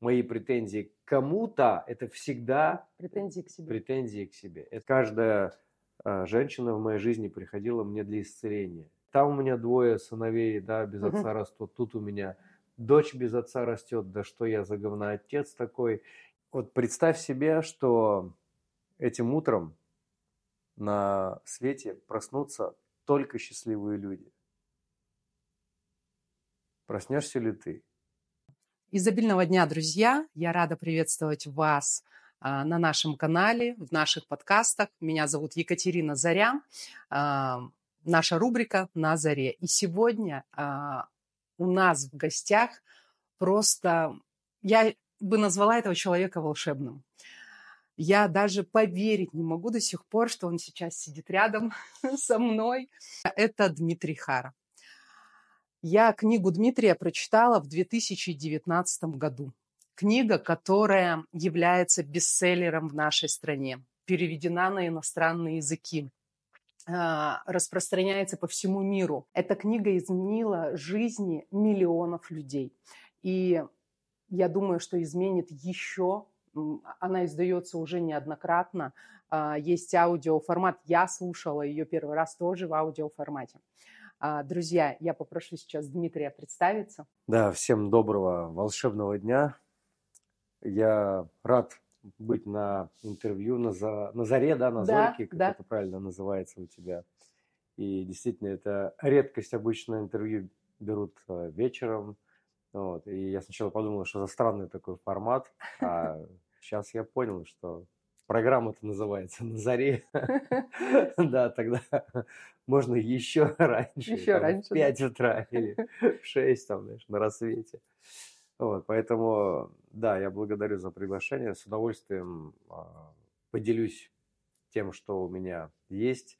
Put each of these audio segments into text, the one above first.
мои претензии к кому-то, это всегда Претензии к себе. претензии к себе. Это каждая а, женщина в моей жизни приходила мне для исцеления. Там у меня двое сыновей, да, без отца растут. Тут у меня дочь без отца растет. Да что я за говна отец такой. Вот представь себе, что этим утром на свете проснутся только счастливые люди. Проснешься ли ты? Изобильного дня, друзья! Я рада приветствовать вас а, на нашем канале, в наших подкастах. Меня зовут Екатерина Заря. А, наша рубрика «На заре». И сегодня а, у нас в гостях просто... Я бы назвала этого человека волшебным. Я даже поверить не могу до сих пор, что он сейчас сидит рядом со мной. Это Дмитрий Хара. Я книгу Дмитрия прочитала в 2019 году. Книга, которая является бестселлером в нашей стране, переведена на иностранные языки, а, распространяется по всему миру. Эта книга изменила жизни миллионов людей. И я думаю, что изменит еще. Она издается уже неоднократно. А, Есть аудиоформат. Я слушала ее первый раз тоже в аудиоформате. Друзья, я попрошу сейчас Дмитрия представиться. Да, всем доброго волшебного дня. Я рад быть на интервью на, за, на заре, да, на Да, зорьке, как да. это правильно называется у тебя. И действительно, это редкость. Обычно интервью берут э, вечером. Вот. И я сначала подумал, что за странный такой формат. А сейчас я понял, что программа-то называется «На заре». Да, тогда можно еще раньше. Еще там, раньше, В да. 5 утра или в 6, там, знаешь, на рассвете. Вот, поэтому, да, я благодарю за приглашение. С удовольствием а, поделюсь тем, что у меня есть.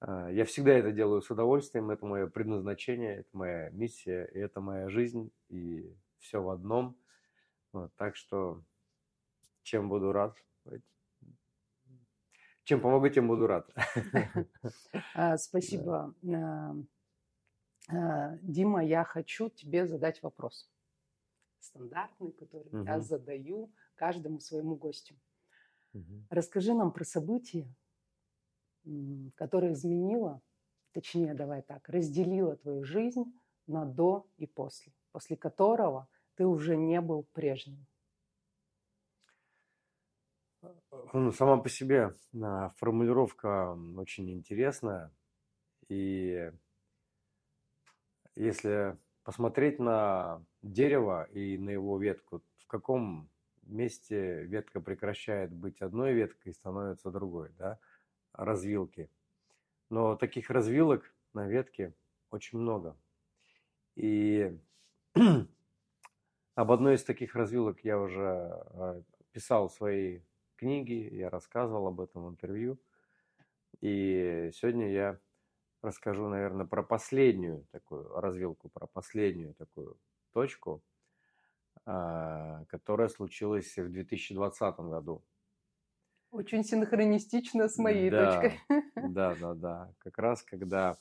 А, Я всегда это делаю с удовольствием. Это мое предназначение, это моя миссия, и это моя жизнь, и все в одном. Вот, так что чем буду рад. Чем помогу, тем буду рад. А, Спасибо. А, а, Дима, я хочу тебе задать вопрос. Стандартный, который я задаю каждому своему гостю. Расскажи нам про событие, которое изменило, точнее, давай так, разделило твою жизнь на до и после, после которого ты уже не был прежним. Ну, сама по себе а, формулировка очень интересная. И если посмотреть на дерево и на его ветку, в каком месте ветка прекращает быть одной веткой и становится другой, да, развилки. Но таких развилок на ветке очень много. И об одной из таких развилок я уже э, писал в книге, я рассказывал об этом в интервью. И сегодня я расскажу, наверное, про последнюю такую развилку, про последнюю такую точку, а, которая случилась в 2020 году. Очень синхронистично с моей Да, точкой. Да, да, да. Как раз когда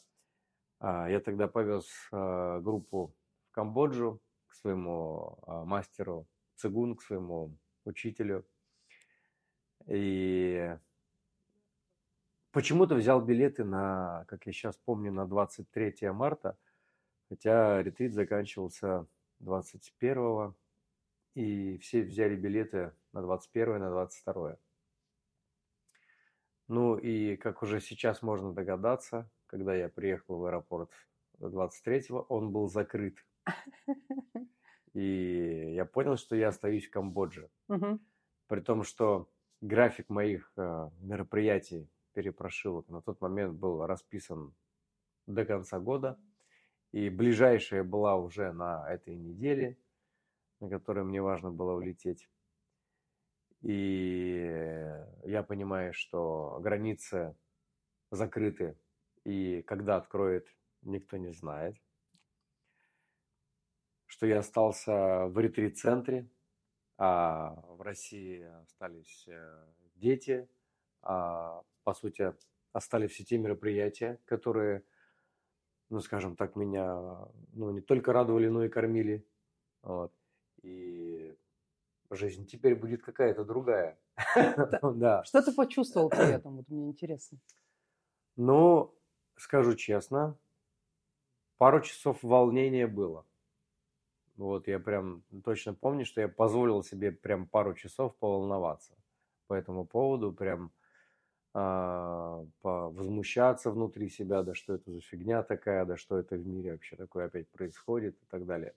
а, я тогда повез а, группу в Камбоджу к своему мастеру цигун, к своему учителю. И почему-то взял билеты на, как я сейчас помню, на 23 марта, хотя ретрит заканчивался 21 и все взяли билеты на 21 и на 22 ну и как уже сейчас можно догадаться, когда я приехал в аэропорт 23-го, он был закрыт. И я понял, что я остаюсь в Камбодже. При том, что график моих э, мероприятий перепрошивок на тот момент был расписан до конца года. И ближайшая была уже на этой неделе, на которой мне важно было улететь. И я понимаю, что границы закрыты, и когда откроет, никто не знает. Что я остался в ретрит-центре, а в России остались э, дети, а, по сути, остались все те мероприятия, которые, ну, скажем так, меня ну, не только радовали, но и кормили. Вот. И жизнь теперь будет какая-то другая. Да. Что ты почувствовал при этом? Вот мне интересно. Ну, скажу честно, пару часов волнения было. Вот я прям точно помню, что я позволил себе прям пару часов поволноваться по этому поводу, прям а, возмущаться внутри себя, да что это за фигня такая, да что это в мире вообще такое опять происходит и так далее.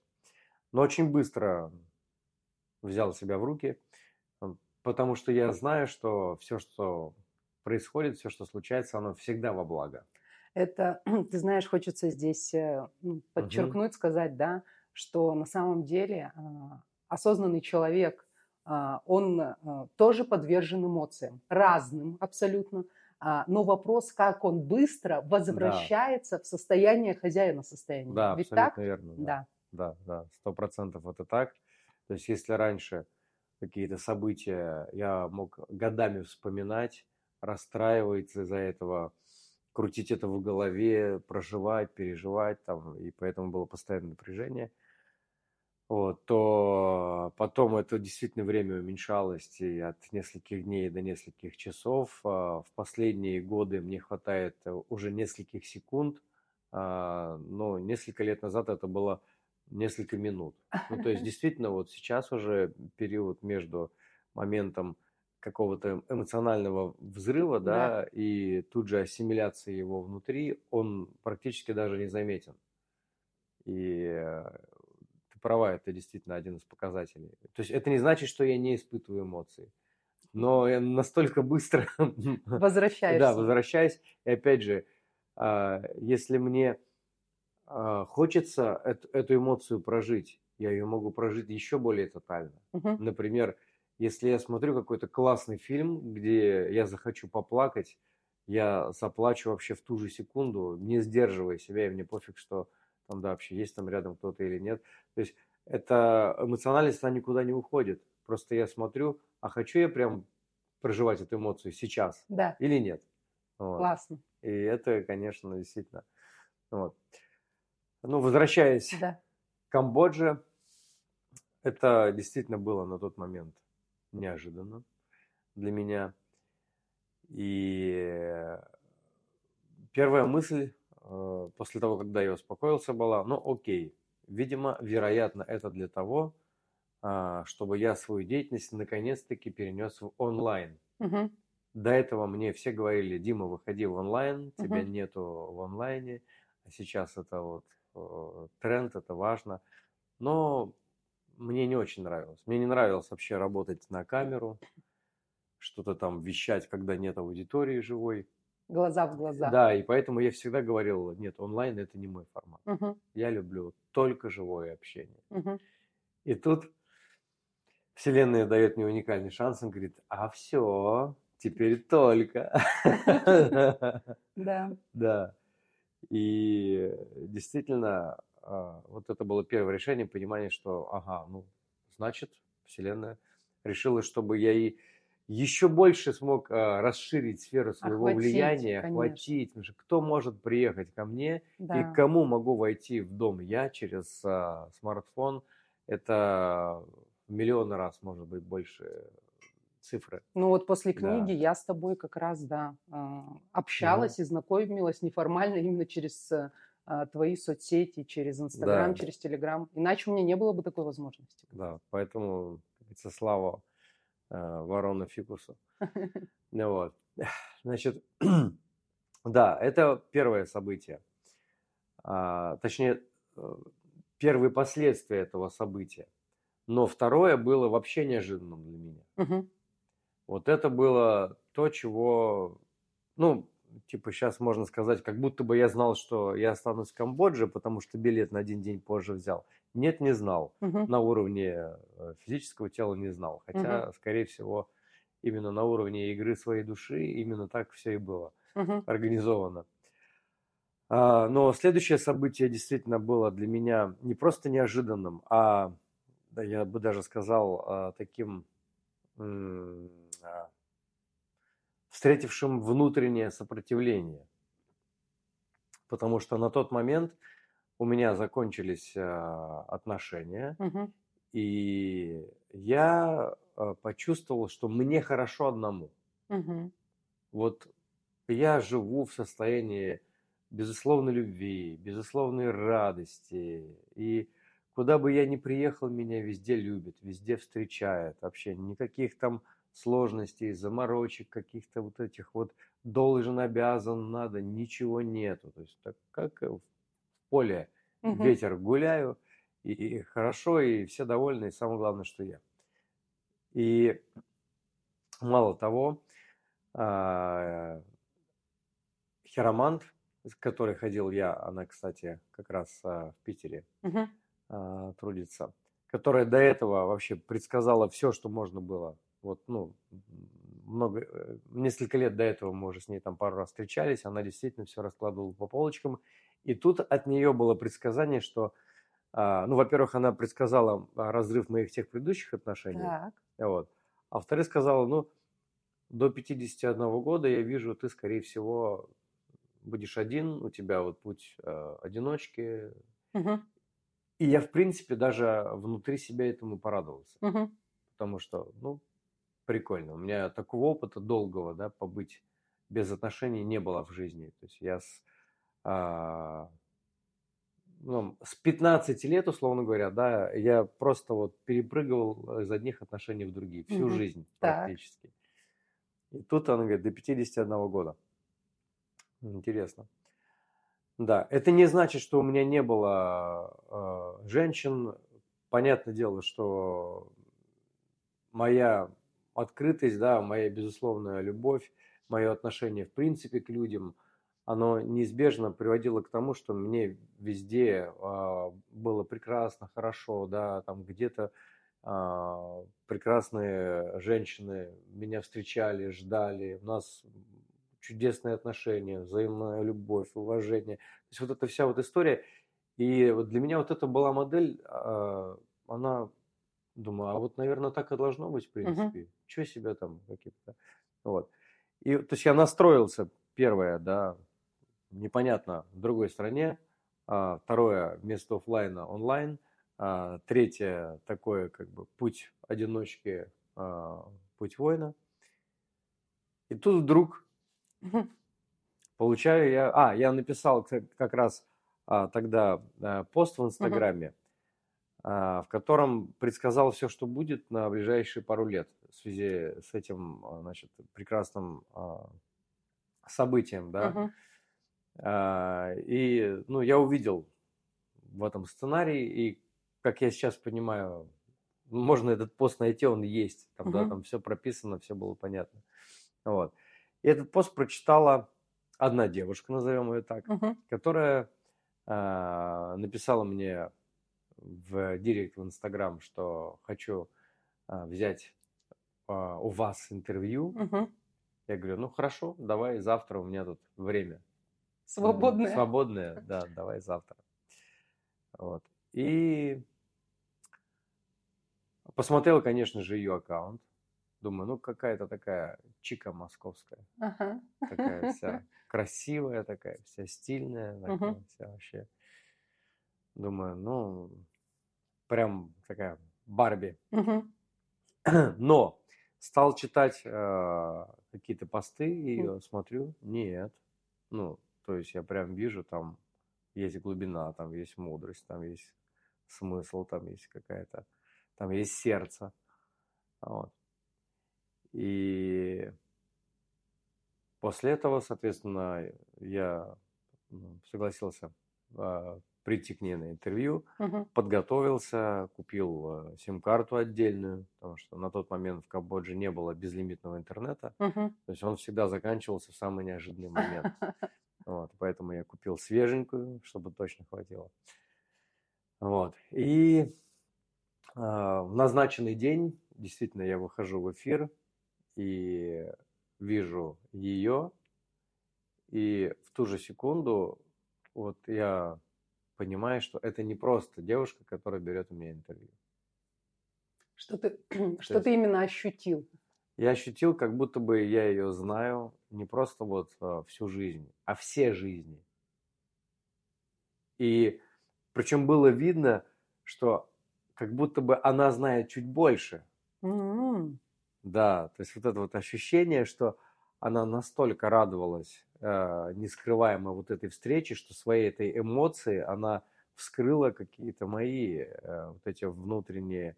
Но очень быстро взял себя в руки, потому что я знаю, что все, что происходит, все, что случается, оно всегда во благо. Это, ты знаешь, хочется здесь э, подчеркнуть, угу. сказать, да, что на самом деле а, осознанный человек, а, он а, тоже подвержен эмоциям, разным абсолютно, но вопрос, как он быстро возвращается да. в состояние хозяина состояния. Да, Ведь абсолютно так? верно. Да, да, да, сто процентов это так. То есть если раньше какие-то события я мог годами вспоминать, расстраиваться из-за этого, крутить это в голове, проживать, переживать, там, и поэтому было постоянное напряжение, вот, то потом это действительно время уменьшалось и от нескольких дней до нескольких часов. А, в последние годы мне хватает уже нескольких секунд, а, но несколько лет назад это было несколько минут. Ну, то есть действительно вот сейчас уже период между моментом какого-то эмоционального взрыва, да, да, и тут же ассимиляции его внутри, он практически даже не заметен. И э, ты права, это действительно один из показателей. То есть это не значит, что я не испытываю эмоции, но я настолько быстро возвращаюсь. Да, возвращаюсь. И опять же, а, если мне а, хочется эту эмоцию прожить, я ее могу прожить еще более тотально. Например, если я смотрю какой-то классный фильм, где я захочу поплакать, я заплачу вообще в ту же секунду, не сдерживая себя, и мне пофиг, что там, да, вообще есть там рядом кто-то или нет. То есть эта эмоциональность, она никуда не уходит. Просто я смотрю, а хочу я прям проживать эту эмоцию сейчас да. или нет. Вот. Классно. И это, конечно, действительно. Вот. Ну, возвращаясь да. к Камбодже, это действительно было на тот момент неожиданно для меня. И первая мысль после того, когда я успокоился, была, ну окей, видимо, вероятно, это для того, а, чтобы я свою деятельность наконец-таки перенес в онлайн. Угу. До этого мне все говорили, Дима, выходи в онлайн, тебя угу. нету в онлайне, а сейчас это вот э, тренд, это важно. Но мне не очень нравилось. Мне не нравилось вообще работать на камеру, что-то там вещать, когда нет аудитории живой. Глаза в глаза. Да, и поэтому я всегда говорил, нет, онлайн это не мой формат. Угу. Я люблю только живое общение. Угу. И тут Вселенная дает мне уникальный шанс, он говорит, а все, теперь только. Да. Да. И действительно, а, вот это было первое решение, понимание, что, ага, ну, значит, Вселенная решила, чтобы я и еще больше смог а, расширить сферу своего охватить, влияния, конечно. охватить. Потому что кто может приехать ко мне да. и кому могу войти в дом я через а, смартфон, это в миллион раз, может быть, больше цифры. Ну вот после книги да. я с тобой как раз, да, общалась угу. и знакомилась неформально именно через а, твои соцсети через Инстаграм, да. через Телеграм. Иначе у меня не было бы такой возможности. Да, поэтому, это слава э, ворона фикусу. Ну вот. Значит, да, это первое событие. А, точнее, э, первые последствия этого события. Но второе было вообще неожиданным для меня. Угу. Вот это было то, чего, ну, типа сейчас можно сказать, как будто бы я знал, что я останусь в Камбодже, потому что билет на один день позже взял. Нет, не знал. Угу. На уровне э, физического тела не знал. Хотя, угу. скорее всего, именно на уровне игры своей души именно так все и было угу. организовано. А, но следующее событие действительно было для меня не просто неожиданным, а я бы даже сказал а, таким а, встретившим внутреннее сопротивление. Потому что на тот момент у меня закончились э, отношения, угу. И я э, почувствовал, что мне хорошо одному. Мгм. Вот я живу в состоянии безусловной любви, безусловной радости. И куда бы я ни приехал, меня везде любят, везде встречают. Вообще никаких там сложностей, заморочек, каких-то вот этих вот должен, обязан, надо, ничего нету. То есть так как в поле Мгм. ветер гуляю, и, и хорошо, и все довольны, и самое главное, что я. И мало того, а, хиромант, с которой ходил я, она, кстати, как раз а, в Питере а, трудится, которая до этого вообще предсказала все, что можно было. Вот, ну, много, э, несколько лет до этого мы уже с ней там пару раз встречались, она действительно все раскладывала по полочкам. И тут от нее было предсказание, что, а, ну, во-первых, она предсказала разрыв моих тех предыдущих отношений, Так. вот. А во-вторых, сказала, ну, до 51 года я вижу, ты, скорее всего, будешь один, у тебя вот путь э, одиночки. Мгм. И я, в принципе, даже внутри себя этому порадовался. Мгм. Потому что, ну, прикольно. У меня такого опыта долгого, да, побыть без отношений не было в жизни. То есть я с, а, ну, с 15 лет, условно говоря, да, я просто вот перепрыгивал из одних отношений в другие. Всю Мгм. жизнь Так. практически. И тут она говорит, до 51 года. Интересно. Да, это не значит, что у меня не было э, женщин. Понятное дело, что моя открытость, да, моя безусловная любовь, мое отношение в принципе к людям, оно неизбежно приводило к тому, что мне везде э, было прекрасно, хорошо, да, там где-то э, прекрасные женщины меня встречали, ждали, у нас чудесные отношения, взаимная любовь, уважение. То есть вот эта вся вот история. И вот для меня вот это была модель, а, она, думаю, а вот, наверное, так и должно быть, в принципе. Чего себя там какие-то... Вот. И, то есть я настроился, первое, да, непонятно, в другой стране. А, второе, вместо офлайна онлайн. А, третье, такое как бы путь одиночки, а, путь воина. И тут вдруг. Получаю я... А, я написал как, как раз а, тогда а, пост в Инстаграме, а, в котором предсказал все, что будет на ближайшие пару лет в связи с этим, а, значит, прекрасным а, событием, да. А, и, ну, я увидел в этом сценарии, и, как я сейчас понимаю, можно этот пост найти, он есть, там, да, Мгм. там все прописано, все было понятно. Вот. И этот пост прочитала одна девушка, назовем ее так, Мгм. которая а, написала мне в директ в Инстаграм, что хочу а, взять а, у вас интервью. Мгм. Я говорю, ну хорошо, давай завтра, у меня тут время. М, Свободная. Свободное, да, давай завтра. Вот. И посмотрел, конечно же, ее аккаунт. Думаю, ну какая-то такая чика московская. Ага. Такая вся красивая, такая вся стильная, такая Мгм. вся вообще. Думаю, ну, прям такая Барби. Мгм. Но стал читать э, какие-то посты М. ее, смотрю, нет. Ну, то есть я прям вижу, там есть глубина, там есть мудрость, там есть смысл, там есть какая-то, там есть сердце. Вот. И после этого, соответственно, я ну, согласился а, прийти к ней на интервью, Мгм. подготовился, купил э, сим-карту отдельную, потому что на тот момент в Камбодже не было безлимитного интернета, Мгм. то есть он всегда заканчивался в самый неожиданный момент. Вот, поэтому я купил свеженькую, чтобы точно хватило. Вот. И а, в назначенный день действительно я выхожу в эфир и вижу ее, и в ту же секунду вот я понимаю, что это не просто девушка, которая берет у меня интервью. Что ты, что есть- ты именно ощутил? Я ощутил, как будто бы я ее знаю не просто вот а, всю жизнь, а все жизни. И причем было видно, что как будто бы она знает чуть больше. М. Да, то есть вот это вот ощущение, что она настолько радовалась э, нескрываемо вот этой встрече, что своей этой эмоции она вскрыла какие-то мои э, вот эти внутренние,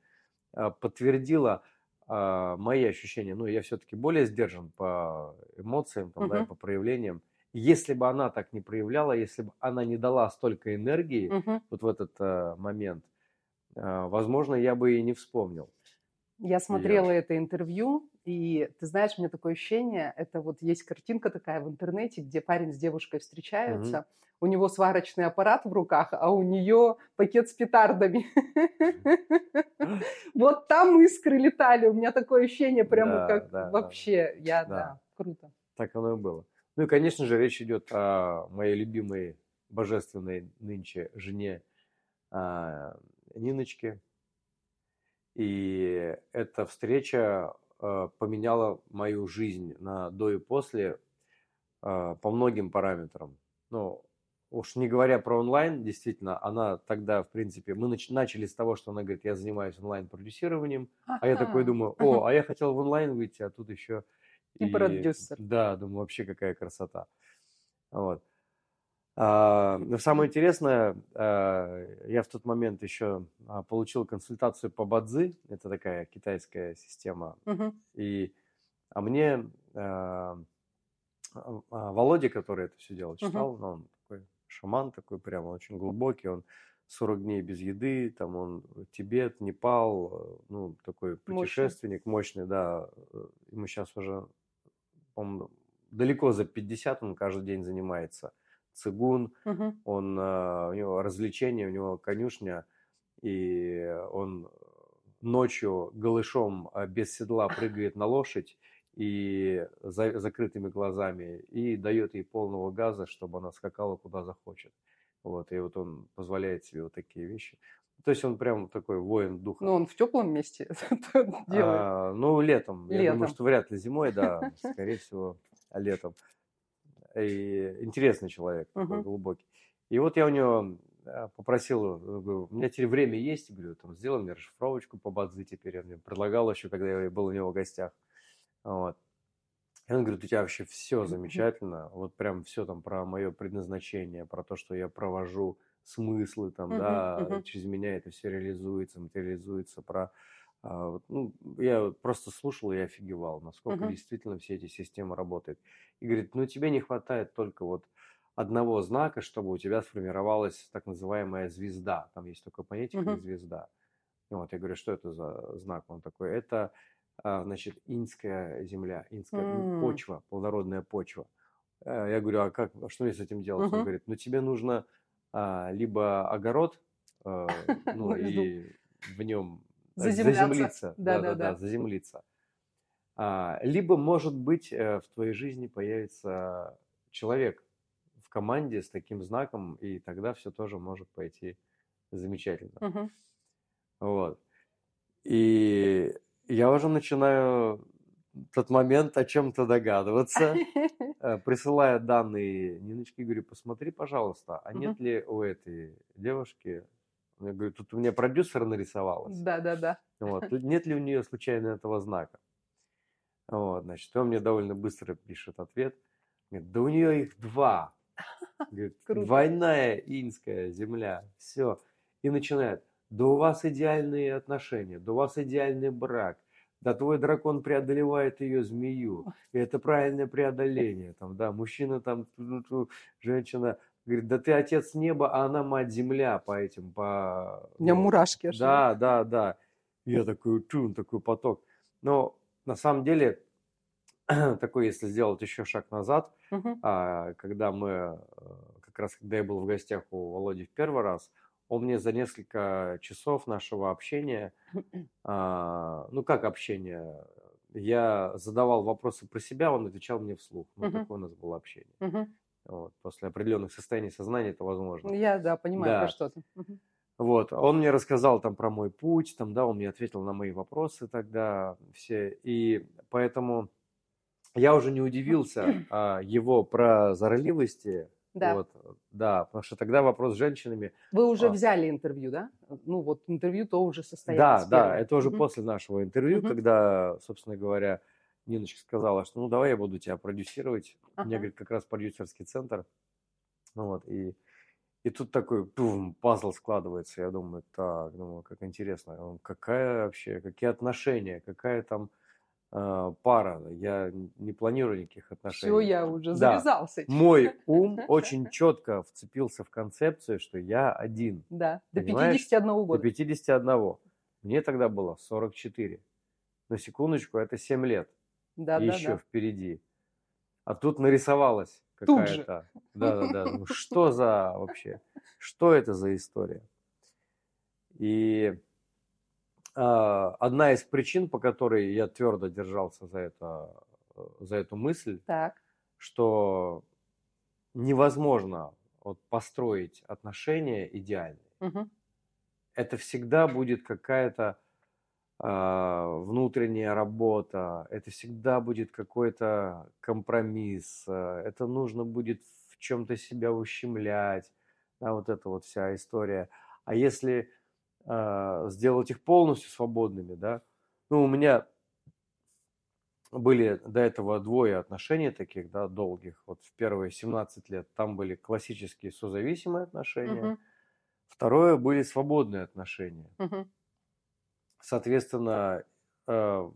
э, подтвердила э, мои ощущения. Ну, я все-таки более сдержан по эмоциям, там, да, и Мгм. по проявлениям. Если бы она так не проявляла, если бы она не дала столько энергии Мгм. вот в этот э, момент, э, возможно, я бы и не вспомнил. Я смотрела это интервью, и ты знаешь, у меня такое ощущение, это вот есть картинка такая в интернете, где парень с девушкой встречаются, у него сварочный аппарат в руках, а у нее пакет с петардами. Вот там искры летали, у меня такое ощущение прямо как вообще, я, да. да, круто. Так оно и было. Ну и, конечно же, речь идет о моей любимой божественной нынче жене а, Ниночке. И эта встреча а, поменяла мою жизнь на до и после а, по многим параметрам. Ну, уж не говоря про онлайн, действительно, она тогда, в принципе, мы нач- начали с того, что она говорит, я занимаюсь онлайн-продюсированием, а я такой думаю, о, а я хотел в онлайн выйти, а тут еще И продюсер. Да, думаю, вообще какая красота. Вот. А, но самое интересное, а, я в тот момент еще а, получил консультацию по Бадзи, это такая китайская система, Мгм. и а мне Володя, который это все дело читал, ну, он такой шаман такой прямо очень глубокий, он 40 дней без еды, там он Тибет, Непал, э, ну, такой путешественник мощный, да, э, ему сейчас уже, по-моему, далеко за 50, он каждый день занимается цигун, Мгм. он, э, у него развлечения, у него конюшня, и он ночью голышом э, без седла прыгает на лошадь и за закрытыми глазами и дает ей полного газа, чтобы она скакала куда захочет. Вот, и вот он позволяет себе вот такие вещи. То есть он прям такой воин духа. Ну, он в теплом месте делает. А, ну, летом. Я Летом. думаю, что вряд ли зимой, да, скорее всего, летом. И интересный человек, такой Мгм. глубокий. И вот я у него а, попросил, э, говорю, у меня теперь время есть, говорю, там, сделай мне расшифровочку по Бадзи теперь. Он мне предлагал еще, когда я был у него в гостях. Вот. И он говорит, у тебя вообще все замечательно, вот прям все там про мое предназначение, про то, что я провожу смыслы там, Мгм, да, мгм. через меня это все реализуется, материализуется, про ну, я просто слушал и офигевал, насколько Мгм. действительно все эти системы работают. И говорит, ну тебе не хватает только вот одного знака, чтобы у тебя сформировалась так называемая звезда. Там есть такое понятие, как Мгм. звезда. И вот я говорю, что это за знак? Он такой, это, а, значит, инская земля, инская ну, М. почва, плодородная почва. Э, Я говорю, а как, а что мне с этим делать? Он Мгм. говорит, ну тебе нужно а, либо огород, э, ну и в нем Заземляться. заземлиться, Да-да-да. да-да-да, заземлиться. А, Либо, может быть, э, в твоей жизни появится человек в команде с таким знаком, и тогда все тоже может пойти замечательно. Мгм. Вот. И я уже начинаю тот момент о чем-то догадываться, э, присылая данные Ниночке, говорю, посмотри, пожалуйста, а нет ли у этой девушки, я говорю, тут у меня продюсер нарисовалась, Да-да-да. вот, тут нет ли у нее случайно этого знака? Вот, значит, он мне довольно быстро пишет ответ, говорит, да у нее их два, говорит, двойная инская земля, все, и начинает, да у вас идеальные отношения, да у вас идеальный брак, да твой дракон преодолевает ее змею, и это правильное преодоление, там, да, мужчина там, женщина, говорит, да ты отец неба, а она мать земля по этим, по... У меня ну, мурашки аж. да, да, да. Я такой, чун, такой поток. Но на самом деле, такой, если сделать еще шаг назад, а, когда мы, э, как раз когда я был в гостях у Володи в первый раз, он мне за несколько часов нашего общения, а, ну как общение, я задавал вопросы про себя, он отвечал мне вслух. Ну, Мгм. такое у нас было общение. Мгм. Вот. После определенных состояний сознания это возможно. Я, да, понимаю, Да. про что ты. Мгм. Вот, он мне рассказал там про мой путь, там, да, он мне ответил на мои вопросы тогда все, и поэтому я уже не удивился а, его прозорливости, Да. Вот, да, потому что тогда вопрос с женщинами. Вы уже А. взяли интервью, да? Ну вот интервью то уже Да, состоялось. да, первое. это уже после нашего интервью, когда, собственно говоря, Ниночка сказала, что ну давай я буду тебя продюсировать. У меня, Ага. говорит, как раз продюсерский центр. Ну вот, и, и тут такой пум, пазл складывается. Я думаю, так, думаю, как интересно. Какая вообще, какие отношения, какая там э, пара. Я не планирую никаких отношений. Все, я уже Да. Мой ум очень четко вцепился в концепцию, что я один. Да, до Понимаешь? 51 До года. 51. Мне тогда было 44. На секундочку, это 7 лет Да, да, еще да. впереди. А тут нарисовалась Тут же. какая-то. Да-да-да. Ну, что за вообще? Что это за история? И а, одна из причин, по которой я твердо держался за, это, э, за эту мысль, Так. что невозможно вот, построить отношения идеальные. Мгм. Это всегда будет какая-то внутренняя работа, это всегда будет какой-то компромисс, а, это нужно будет в чем-то себя ущемлять, да, вот эта вот вся история. А если а, сделать их полностью свободными, да, ну, у меня были до этого двое отношений таких, да, долгих, вот в первые 17 лет, там были классические созависимые отношения, Мгм. второе были свободные отношения. Мгм. Соответственно, э,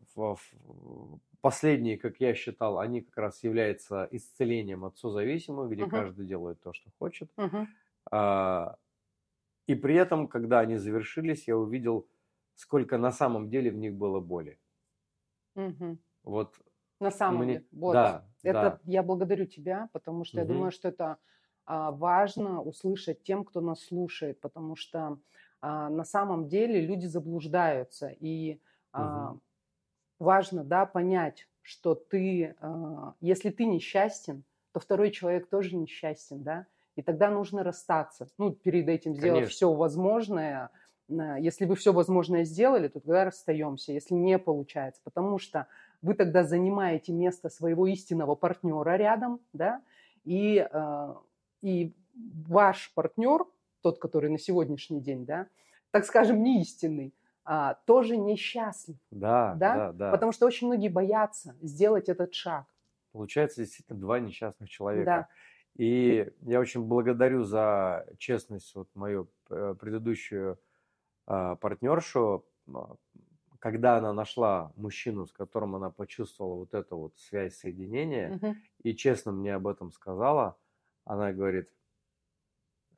последние, как я считал, они как раз являются исцелением от созависимых, где Мгм. каждый делает то, что хочет. А, И при этом, когда они завершились, я увидел, сколько на самом деле в них было боли. Мгм. Вот, На самом Мне- деле. Вот. да, Это да. я благодарю тебя, потому что я Мгм. думаю, что это а, важно услышать тем, кто нас слушает, потому что на самом деле люди заблуждаются, и а, Мгм. важно, да, понять, что ты, а, если ты несчастен, то второй человек тоже несчастен, да, и тогда нужно расстаться. Ну, перед этим сделать Конечно. все возможное. Если вы все возможное сделали, то тогда расстаемся, если не получается, потому что вы тогда занимаете место своего истинного партнера рядом, да, и, и ваш партнер, тот, который на сегодняшний день, да, так скажем, не истинный, а, тоже несчастлив, Да, да? да, да. потому что очень многие боятся сделать этот шаг. Получается действительно два несчастных человека. Да. И я очень благодарю за честность вот мою э, предыдущую а, партнершу, когда она нашла мужчину, с которым она почувствовала вот эту вот связь соединения, Мгм. и честно мне об этом сказала, она говорит,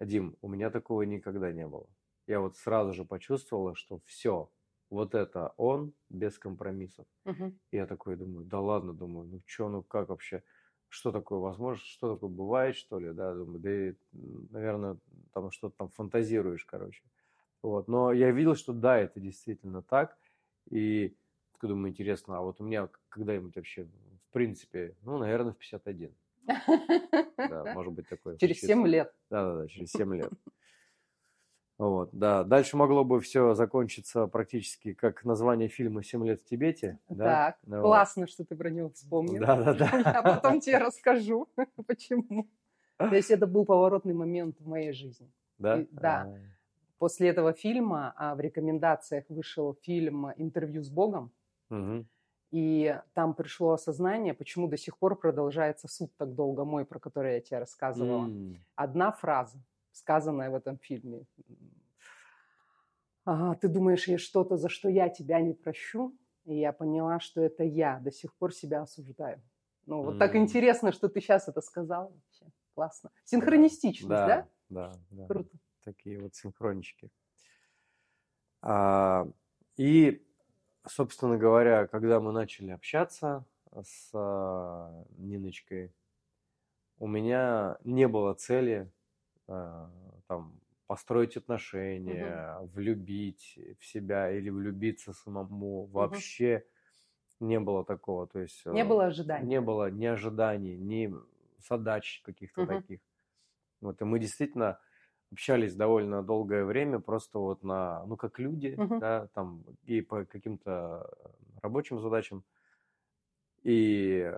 Дим, у меня такого никогда не было. Я вот сразу же почувствовала, что все, вот это он без компромиссов. Мгм. И я такой думаю, да ладно, думаю, ну что, ну как вообще, что такое возможно, что такое бывает, что ли, да, думаю, да и, наверное, там что-то там фантазируешь, короче. Вот, но я видел, что да, это действительно так, и думаю, интересно, а вот у меня когда-нибудь вообще, в принципе, ну, наверное, в 51, да, может быть такое Через случится. 7 лет. Да-да-да, через 7 лет. Вот, да. Дальше могло бы все закончиться практически как название фильма «Семь лет в Тибете». Да? Так, Ну вот. классно, что ты про него вспомнил. Да-да-да. Я потом тебе расскажу, почему. То есть это был поворотный момент в моей жизни. Да? И- да. После этого фильма а, в рекомендациях вышел фильм «Интервью с Богом», А, мгм. И там пришло осознание, почему до сих пор продолжается суд так долго мой, про который я тебе рассказывала. М, Одна фраза, сказанная в этом фильме. «Ага, ты думаешь, есть что-то, за что я тебя не прощу? И я поняла, что это я до сих пор себя осуждаю. Ну, вот так М. интересно, что ты сейчас это сказал. Вообще классно. Синхронистичность, да? Да, да, да. Круто. Такие вот синхрончики. А, И, собственно говоря, когда мы начали общаться с а, Ниночкой, у меня не было цели а, там построить отношения, влюбить в себя или влюбиться самому. Вообще не было такого. То есть Не э, было ожиданий. не было ни ожиданий, ни задач каких-то Мгм. таких. Вот, и мы действительно общались довольно долгое время, просто вот на, ну, как люди, Мгм. да, там, и по каким-то рабочим задачам. И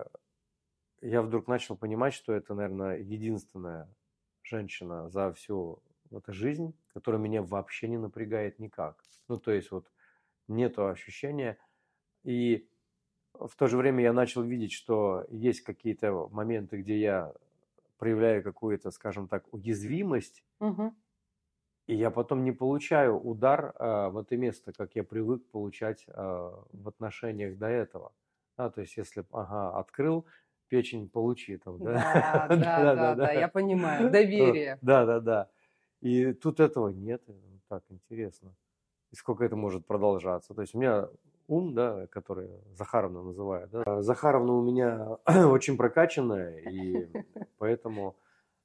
я вдруг начал понимать, что это, наверное, единственное, женщина за всю вот жизнь, которая меня вообще не напрягает никак. Ну, то есть вот нету ощущения. И в то же время я начал видеть, что есть какие-то моменты, где я проявляю какую-то, скажем так, уязвимость, Мгм. и я потом не получаю удар а, в это место, как я привык получать а, в отношениях до этого. Да, то есть если, ага, открыл печень, получи там, да? Да, да, да, да, я понимаю. Доверие. Да, да, да. И тут этого нет. ну, Так интересно. И сколько это может продолжаться? То есть у меня ум, да, который Захаровна называет, да, а Захаровна у меня очень прокачанная, и поэтому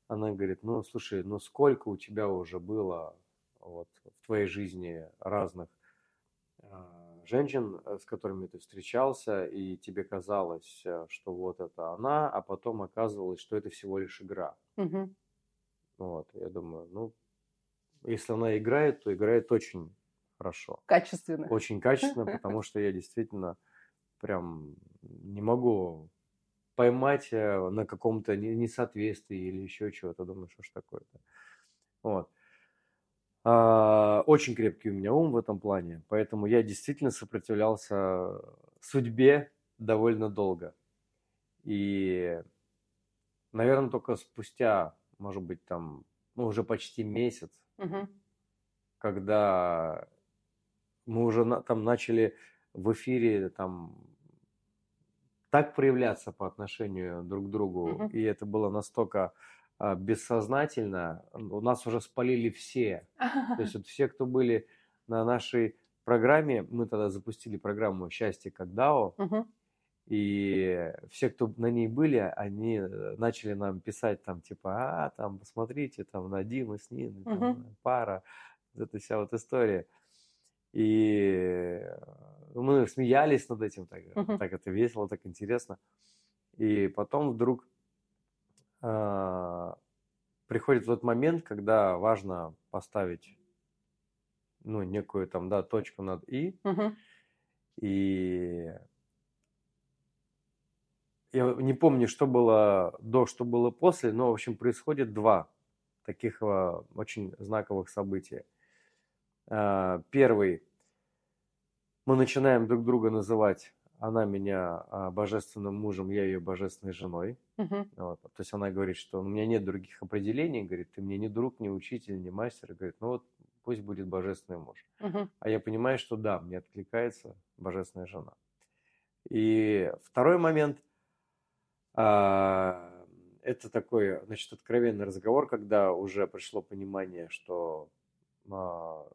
она говорит, ну, слушай, ну сколько у тебя уже было вот в твоей жизни разных а, женщин, э, с которыми ты встречался, и тебе казалось, э, что вот это она, а потом оказывалось, что это всего лишь игра. Мгм. Вот, я думаю, ну, если она играет, то играет очень хорошо. Качественно. Очень качественно, потому что я действительно прям не могу поймать э, на каком-то не- несоответствии или еще чего-то. Думаю, что ж такое-то. Вот. А, Очень крепкий у меня ум в этом плане, поэтому я действительно сопротивлялся судьбе довольно долго. И, наверное, только спустя, может быть, там, ну, уже почти месяц, Мгм. когда мы уже на- там начали в эфире там так проявляться по отношению друг к другу, Мгм. и это было настолько а, бессознательно, у нас уже спалили все. То есть вот все, кто были на нашей программе, мы тогда запустили программу «Счастье как дао», Мгм. и все, кто на ней были, они э, начали нам писать там типа, а, там, посмотрите, там, Надима с Ниной, там, Мгм. пара, вот эта вся вот история. И э, мы смеялись над этим, так, Мгм. так это весело, так интересно. И потом вдруг а, приходит тот момент, когда важно поставить ну, некую там, да, точку над «и», Мгм. и я не помню, что было до, что было после, но, в общем, происходит два таких а, очень знаковых события. А, Первый. Мы начинаем друг друга называть, она меня а, божественным мужем, я ее божественной женой. Мгм. Вот. То есть она говорит, что у меня нет других определений, говорит, ты мне не друг, не учитель, не мастер. Говорит, ну вот пусть будет божественный муж. Мгм. А я понимаю, что да, мне откликается божественная жена. И второй момент, а, это такой, значит, откровенный разговор, когда уже пришло понимание, что а,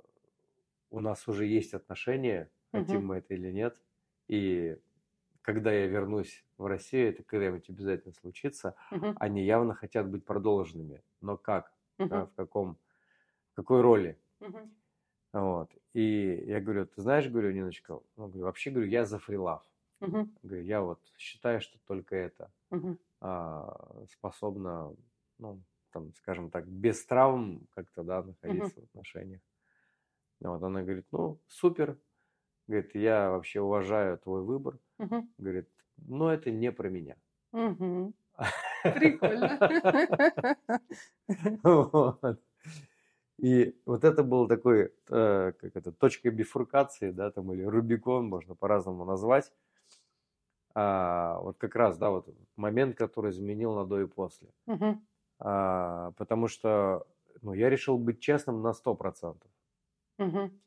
у нас уже есть отношения, хотим Мгм. мы это или нет. И когда я вернусь в Россию, это когда-нибудь обязательно случится, Мгм. они явно хотят быть продолженными. Но как? Да, Мгм. в каком, в какой роли? Мгм. Вот. И я говорю, ты знаешь, говорю, Ниночка, ну, говорю, вообще, говорю, я за фрилав. Мгм. Говорю, я вот считаю, что только это Мгм. а, способно, ну, там, скажем так, без травм как-то, да, находиться в отношениях. Вот, она говорит, ну, супер. Говорит, я вообще уважаю твой выбор. Мгм. Говорит, но это не про меня. Мгм. Прикольно. Вот. И вот это был такой, э, как это, точка бифуркации, да, там, или Рубикон, можно по-разному назвать. А, вот как раз, да, вот момент, который изменил на до и после. Мгм. А, потому что, ну, я решил быть честным на 100%. Мгм.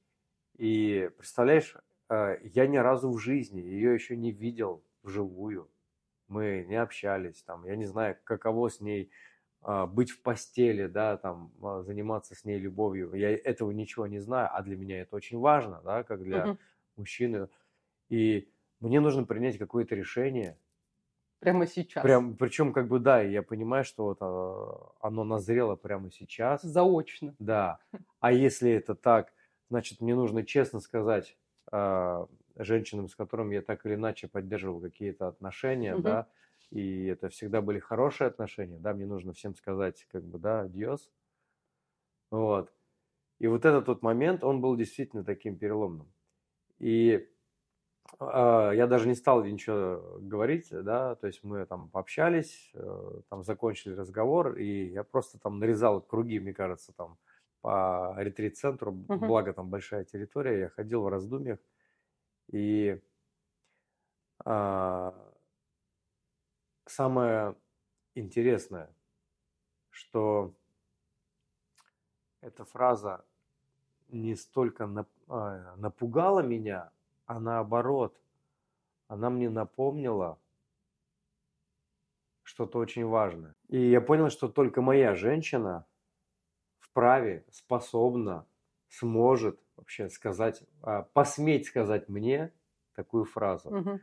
И представляешь, э, я ни разу в жизни ее еще не видел вживую. Мы не общались, там, я не знаю, каково с ней а, быть в постели, да, там, а, заниматься с ней любовью. Я этого ничего не знаю, а для меня это очень важно, да, как для Мгм. мужчины. И мне нужно принять какое-то решение. Прямо сейчас. Прям, причем, как бы, да, я понимаю, что вот а, оно назрело прямо сейчас. Заочно. Да. А если это так, значит, мне нужно честно сказать а, женщинам, с которыми я так или иначе поддерживал какие-то отношения, Мгм. да, и это всегда были хорошие отношения, да, мне нужно всем сказать, как бы, да, адьос. Вот. И вот этот тот момент, он был действительно таким переломным. И а, я даже не стал ничего говорить, да, то есть мы там пообщались, э, там закончили разговор, и я просто там нарезал круги, мне кажется, там по ретрит-центру, Мгм. благо там большая территория, я ходил в раздумьях, и а, самое интересное, что эта фраза не столько а, напугала меня, а наоборот, она мне напомнила что-то очень важное. И я понял, что только моя женщина вправе, способна, сможет вообще сказать, а, посметь сказать мне такую фразу. Мгм.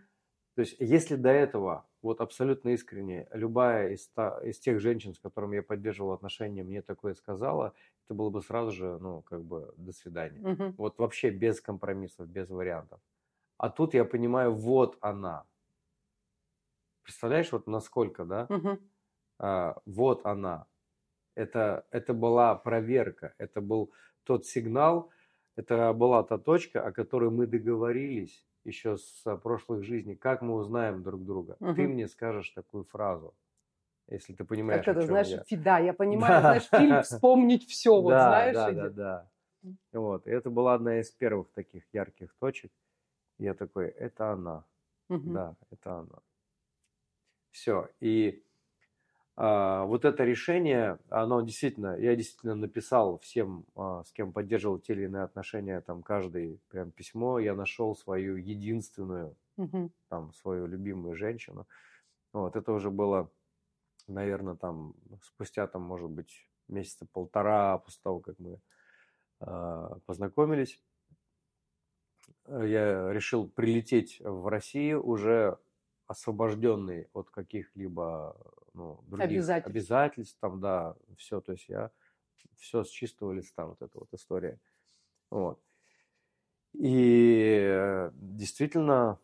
То есть, если до этого, вот абсолютно искренне, любая из, та- из тех женщин, с которыми я поддерживал отношения, мне такое сказала, это было бы сразу же, ну, как бы, до свидания. Мгм. Вот вообще без компромиссов, без вариантов. А тут я понимаю, вот она. Представляешь, вот насколько, да? Мгм. А, вот она. Это, это была проверка, это был тот сигнал, это была та точка, о которой мы договорились еще с а, прошлых жизней. Как мы узнаем друг друга? Ты Мгм. мне скажешь такую фразу, если ты понимаешь, Как это, знаешь, я. да, я понимаю, Да. знаешь, фильм «Вспомнить все», вот да, знаешь. да, или- да, да. Вот, и это была одна из первых таких ярких точек. Я такой, это она. Мгм. Да, это она. Все. И вот это решение, оно действительно, я действительно написал всем, а, с кем поддерживал те или иные отношения, там каждый прям письмо, я нашел свою единственную, Мгм. там, свою любимую женщину. Вот, это уже было, наверное, там, спустя, там, может быть, месяца полтора после того, как мы а, познакомились. Э, Я решил прилететь в Россию уже освобожденный от каких-либо ну, других Обязательств. обязательств, там, да, все, то есть я все с чистого листа, вот эта вот история. Вот. И э, действительно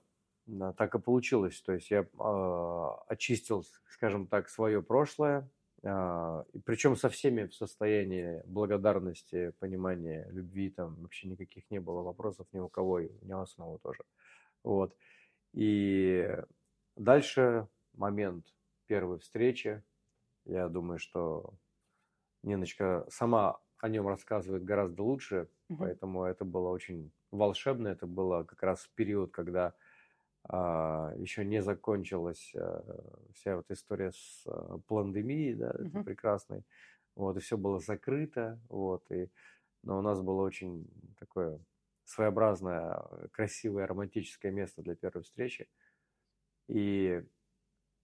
да, так и получилось. То есть я э, очистил, скажем так, свое прошлое, а, и причем со всеми в состоянии благодарности, понимания, любви, там вообще никаких не было вопросов ни у кого, и у него самого тоже. Вот. И дальше момент первой встречи. Я думаю, что Ниночка сама о нем рассказывает гораздо лучше, Мгм. поэтому это было очень волшебно. Это было как раз в период, когда а, еще не закончилась а, вся вот история с а, пандемией, да, этой Мгм. прекрасной. Вот, и все было закрыто, вот, и, но у нас было очень такое своеобразное, красивое, романтическое место для первой встречи. И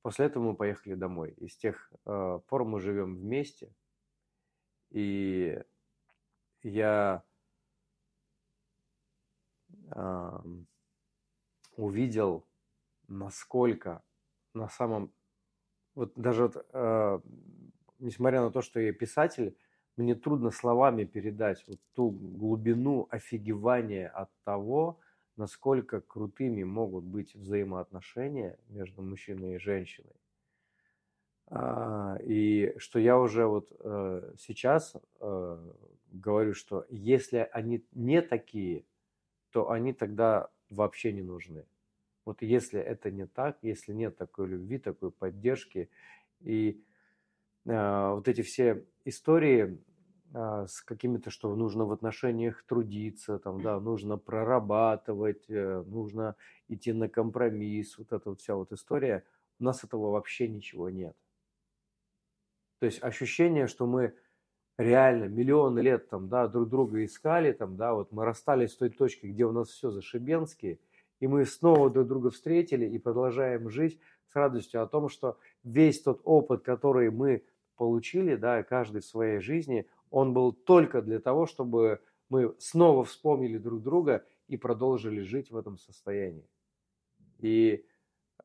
после этого мы поехали домой. И с тех э, пор мы живем вместе. И я ам, увидел, насколько на самом... Вот даже вот, э, несмотря на то, что я писатель, мне трудно словами передать вот ту глубину офигевания от того, насколько крутыми могут быть взаимоотношения между мужчиной и женщиной. А, И что я уже вот э, сейчас э, говорю, что если они не такие, то они тогда вообще не нужны. Вот если это не так, если нет такой любви, такой поддержки, и э, вот эти все истории с какими-то, что нужно в отношениях трудиться, там, да, нужно прорабатывать, э, нужно идти на компромисс, вот эта вот вся вот история, у нас этого вообще ничего нет. То есть ощущение, что мы реально миллионы лет там, да, друг друга искали, там, да, вот мы расстались с той точки, где у нас все зашибенски, и мы снова друг друга встретили и продолжаем жить с радостью о том, что весь тот опыт, который мы получили, да, каждый в своей жизни, он был только для того, чтобы мы снова вспомнили друг друга и продолжили жить в этом состоянии. И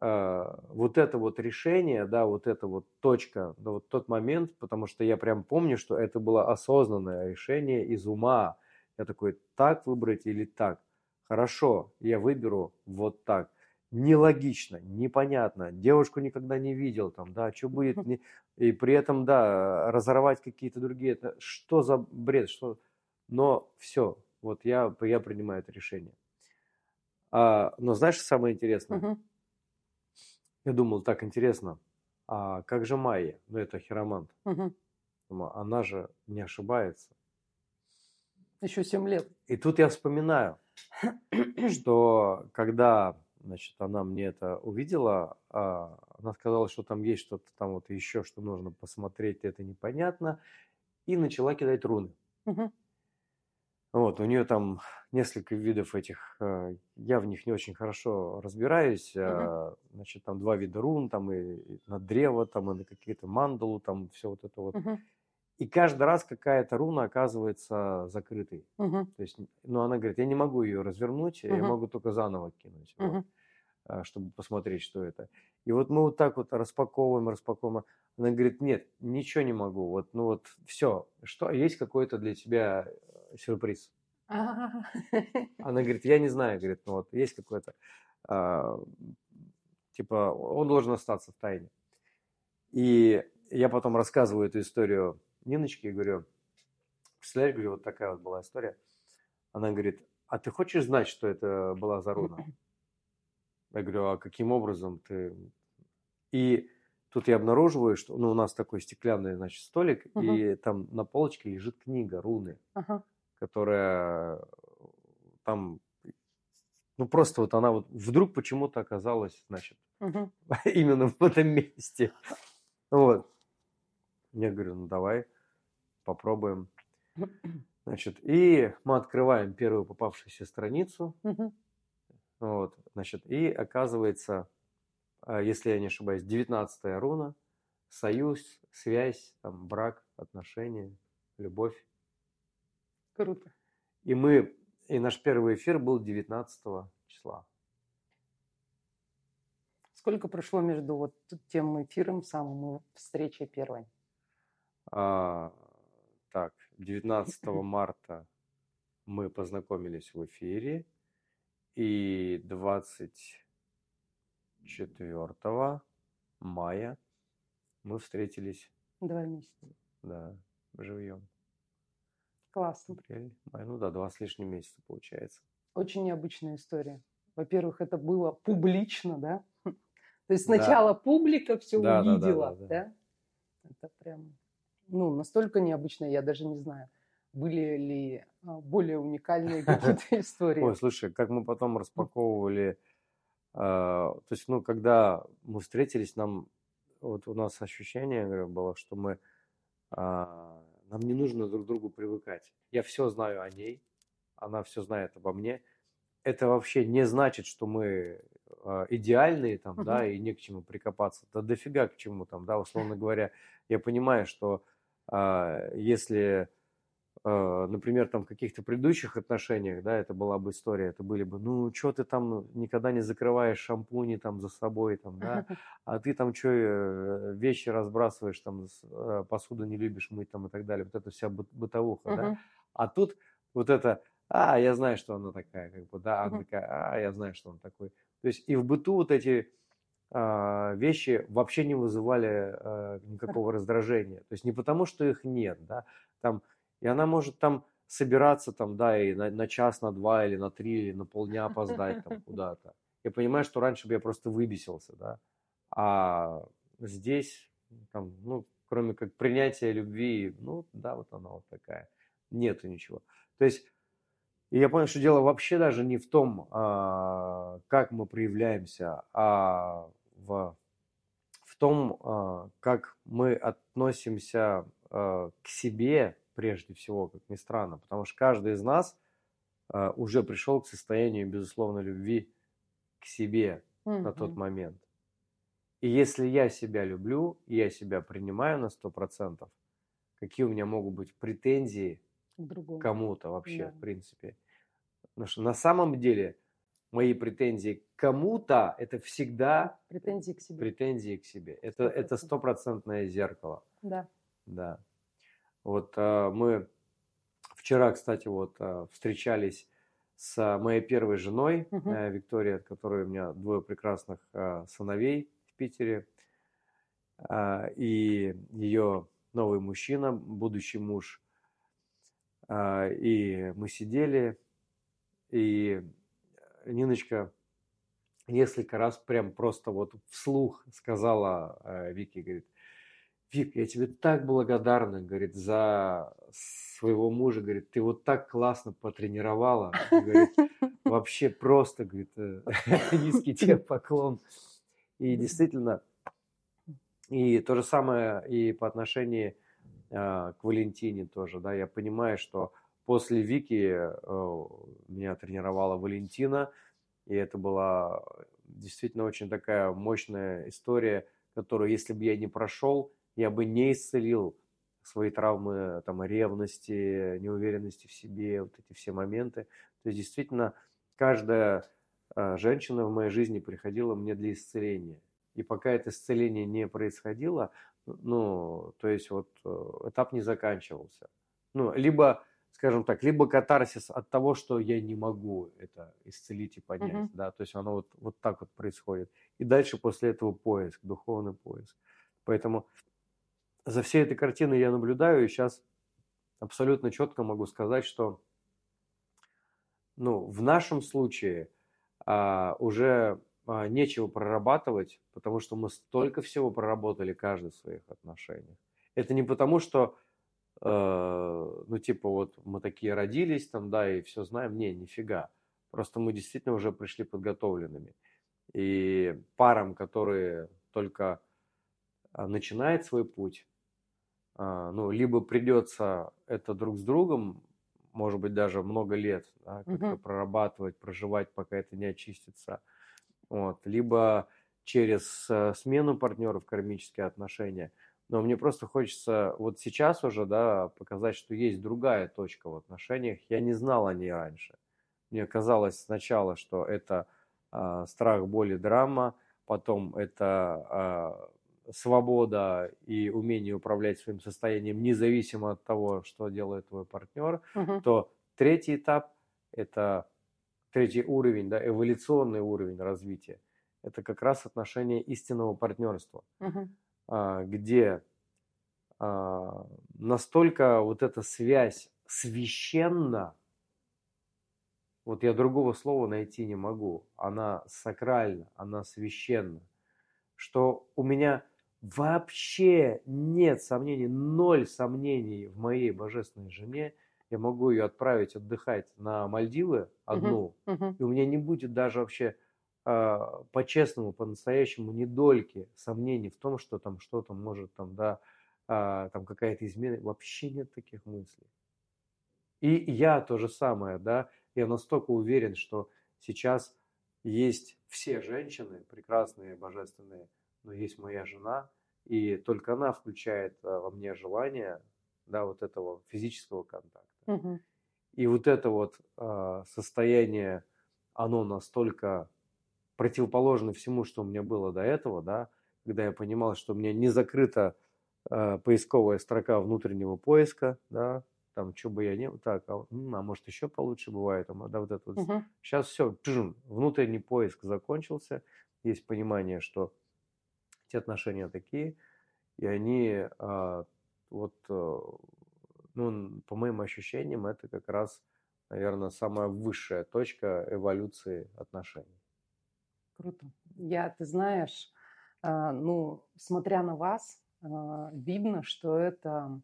э, вот это вот решение, да, вот эта вот точка, да, вот тот момент, потому что я прям помню, что это было осознанное решение из ума. Я такой, так выбрать или так? Хорошо, я выберу вот так. Нелогично, непонятно, девушку никогда не видел, там, да, что будет, не- и при этом, да, разорвать какие-то другие, это что за бред, что, но все, вот я, я принимаю это решение. А, но знаешь, самое интересное? Мгм. Я думал, так интересно, а как же Майя? Ну, это хиромант. Мгм. Думаю, Она же не ошибается. Еще 7 лет. И тут я вспоминаю, что когда, значит, она мне это увидела, а, она сказала, что там есть что-то там вот еще, что нужно посмотреть, это непонятно, и начала кидать руны. Мгм. Вот, у нее там несколько видов этих, э, я в них не очень хорошо разбираюсь, э, значит, там два вида рун, там и и на древо, там и на какие-то мандалу, там все вот это вот. Мгм. И каждый раз какая-то руна оказывается закрытой. Мгм. То есть, ну, она говорит, я не могу ее развернуть, я Мгм. могу только заново кинуть, вот, Мгм. а, чтобы посмотреть, что это. И вот мы вот так вот распаковываем, распаковываем. Она говорит, нет, ничего не могу. Вот, ну вот, все. Что, есть какой-то для тебя э, сюрприз? А. Она говорит, я не знаю, говорит, ну вот, есть какой-то, а, типа, он должен остаться в тайне. И я потом рассказываю эту историю Ниночке и говорю, представляешь, говорю, вот такая вот была история. Она говорит, а ты хочешь знать, что это была за руна? Я говорю, а каким образом ты... И тут я обнаруживаю, что ну, у нас такой стеклянный, значит, столик, Мгм. и там на полочке лежит книга руны, Ага. которая там, ну просто вот она вот вдруг почему-то оказалась, значит, Мгм. именно в этом месте. Вот. Я говорю, ну давай попробуем. Значит, и мы открываем первую попавшуюся страницу. Вот, значит, и оказывается, а, если я не ошибаюсь, 19 руна, союз, связь, там, брак, отношения, любовь. Круто. И мы, и наш первый эфир был 19 числа. Сколько прошло между вот тем эфиром самым и встречей первой? А, так, 19 марта мы познакомились в эфире, и 24 мая мы встретились, Два месяца. да, живьем. Классно. Апрель, май, ну да, два с лишним месяца получается. Очень необычная история. Во-первых, это было публично, да? То есть Да. сначала публика все Да, да, да, увидела, да, да. да? Это прям, ну, настолько необычно, я даже не знаю, были ли а, более уникальные какие-то истории. Ой, слушай, как мы потом распаковывали, а, то есть, ну, когда мы встретились, нам, вот у нас ощущение было, что мы, а, нам не нужно друг к другу привыкать. Я все знаю о ней, она все знает обо мне. Это вообще не значит, что мы идеальные там, да, и не к чему прикопаться. Да дофига к чему там, да, условно говоря. Я понимаю, что если э, например, там в каких-то предыдущих отношениях, да, это была бы история, это были бы, ну, что ты там никогда не закрываешь шампуни там за собой, там, да, а ты там что, вещи разбрасываешь, там, э, посуду не любишь мыть, там, и так далее, вот это вся быт- бытовуха, да, а тут вот это, а, я знаю, что она такая, как бы, да, она такая, а, я знаю, что он такой. То есть и в быту вот эти а, вещи вообще не вызывали а, никакого раздражения. То есть не потому, что их нет, да, там, и она может там собираться там, да, и на, на час, на два, или на три, или на полдня опоздать там куда-то. Я понимаю, что раньше бы я просто выбесился, да, а здесь, там, ну, кроме как принятия любви, ну, да, вот она вот такая, нету ничего. То есть и я понял, что дело вообще даже не в том, а, как мы проявляемся, а в, в том, а, как мы относимся а, к себе прежде всего, как ни странно. Потому что каждый из нас а, уже пришел к состоянию безусловной любви к себе на тот момент. И если я себя люблю, и я себя принимаю на 100%, какие у меня могут быть претензии К кому-то вообще, Да. в принципе. Потому что на самом деле мои претензии к кому-то это всегда Претензии к себе. претензии к себе. Это это 100%. стопроцентное зеркало. Да. Да. Вот а, мы вчера, кстати, вот а, встречались с а, моей первой женой э, Викторией, от которой у меня двое прекрасных сыновей в Питере, и ее новый мужчина, будущий муж. И мы сидели, и Ниночка несколько раз прям просто вот вслух сказала э, Вики, говорит, Вик, я тебе так благодарна, говорит, за своего мужа, говорит, ты вот так классно потренировала, говорит, вообще просто, говорит, э, низкий тебе поклон. И действительно, и то же самое и по отношению а, к Валентине тоже, да, я понимаю, что после Вики э, меня тренировала Валентина, и это была действительно очень такая мощная история, которую, если бы я не прошел, я бы не исцелил свои травмы там, ревности, неуверенности в себе, вот эти все моменты. То есть действительно каждая э, женщина в моей жизни приходила мне для исцеления. И пока это исцеление не происходило, ну, то есть вот э, этап не заканчивался. Ну, либо, скажем так, либо катарсис от того, что я не могу это исцелить и поднять, uh-huh. да, то есть оно вот, вот так вот происходит. И дальше после этого поиск, духовный поиск. Поэтому за всей этой картиной я наблюдаю, и сейчас абсолютно четко могу сказать, что ну, в нашем случае а, уже а, нечего прорабатывать, потому что мы столько всего проработали каждый в своих отношениях. Это не потому, что, э, ну, типа, вот мы такие родились там, да, и все знаем. Не, нифига. Просто мы действительно уже пришли подготовленными. И парам, которые только а, начинают свой путь, а, ну, либо придется это друг с другом, может быть, даже много лет, да, как-то угу. прорабатывать, проживать, пока это не очистится – вот, либо через э, смену партнеров кармические отношения. Но мне просто хочется вот сейчас уже, да, показать, что есть другая точка в отношениях. Я не знал о ней раньше. Мне казалось сначала, что это э, страх, боль и драма, потом это э, свобода и умение управлять своим состоянием, независимо от того, что делает твой партнер, угу. то третий этап это третий уровень, да, эволюционный уровень развития, это как раз отношение истинного партнерства, угу. А, где а, настолько вот эта связь священна, вот я другого слова найти не могу, она сакральна, она священна, что у меня вообще нет сомнений, ноль сомнений в моей божественной жене – я могу ее отправить отдыхать на Мальдивы одну, uh-huh, uh-huh. и у меня не будет даже вообще по-честному, по-настоящему ни дольки сомнений в том, что там что-то может там, да, э, там какая-то измена. Вообще нет таких мыслей. И я то же самое, да, я настолько уверен, что сейчас есть все женщины, прекрасные, божественные, но есть моя жена, и только она включает э, во мне желание, да, вот этого физического контакта. Угу. И вот это вот э, состояние, оно настолько противоположно всему, что у меня было до этого, да, когда я понимал, что у меня не закрыта э, поисковая строка внутреннего поиска, да, там, что бы я не... Так, а, а может, еще получше бывает, а, да, вот это вот. Угу. Сейчас все, пжин, внутренний поиск закончился, есть понимание, что эти отношения такие, и они а, вот э, ну, по моим ощущениям, это как раз, наверное, самая высшая точка эволюции отношений. Круто. Я, ты знаешь, а, ну, смотря на вас, а, видно, что это,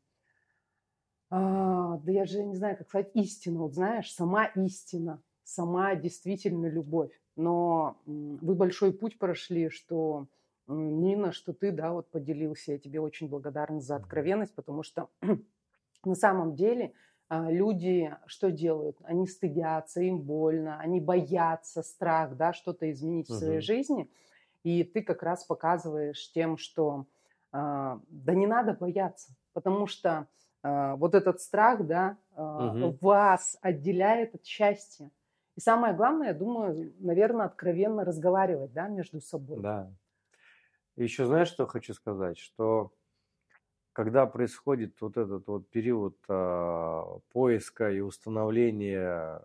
а, да я же не знаю, как сказать, истина, вот знаешь, сама истина, сама действительно любовь. Но вы большой путь прошли, что Нина, что ты, да, вот поделился, я тебе очень благодарна за откровенность, потому что на самом деле люди что делают? Они стыдятся, им больно, они боятся, страх, да, что-то изменить угу. в своей жизни. И ты как раз показываешь тем, что а, да не надо бояться, потому что а, вот этот страх, да, угу. вас отделяет от счастья. И самое главное, я думаю, наверное, откровенно разговаривать, да, между собой. Да. Еще знаешь, что хочу сказать? Что когда происходит вот этот вот период э, поиска и установления,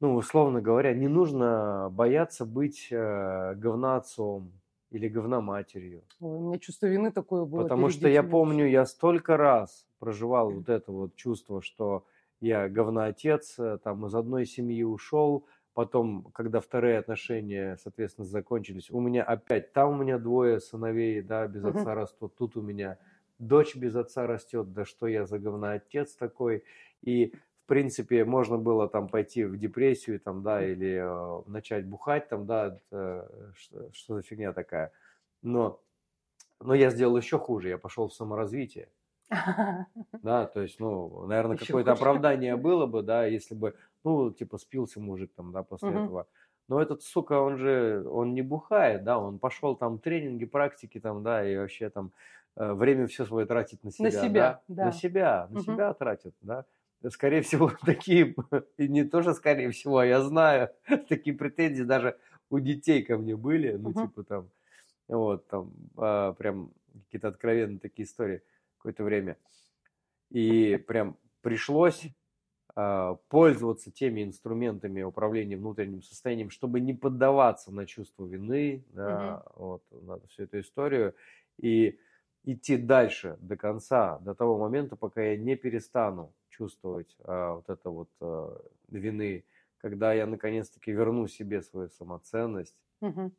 ну, условно говоря, не нужно бояться быть э, говноотцом или говноматерью. Ой, у меня чувство вины такое было. Потому что я помню, я столько раз проживал вот это вот чувство, что я говноотец, э, там из одной семьи ушел, Потом, когда вторые отношения, соответственно, закончились, у меня опять, там у меня двое сыновей, да, без отца растут, тут у меня дочь без отца растет, да что я за говноотец такой. И, в принципе, можно было там пойти в депрессию, там, да, или э, начать бухать, там, да, э, что, что за фигня такая. Но, но я сделал еще хуже, я пошел в саморазвитие. Да, то есть, ну, наверное, какое-то оправдание было бы, да, если бы, ну, типа, спился мужик там, да, после этого. Но этот, сука, он же, он не бухает, да, он пошел там тренинги, практики там, да, и вообще там э, время все свое тратит на себя. себя, да. На себя, на Мгм. себя тратит, да. Скорее всего, такие, и не тоже скорее всего, а я знаю, такие претензии даже у детей ко мне были, ну, Мгм. типа там, вот, там, а, прям какие-то откровенные такие истории какое-то время. И прям пришлось а, пользоваться теми инструментами управления внутренним состоянием, чтобы не поддаваться на чувство вины, да, вот, на всю эту историю, и идти дальше до конца, до того момента, пока я не перестану чувствовать а, вот это вот а, вины, когда я наконец-таки верну себе свою самоценность, Мгм.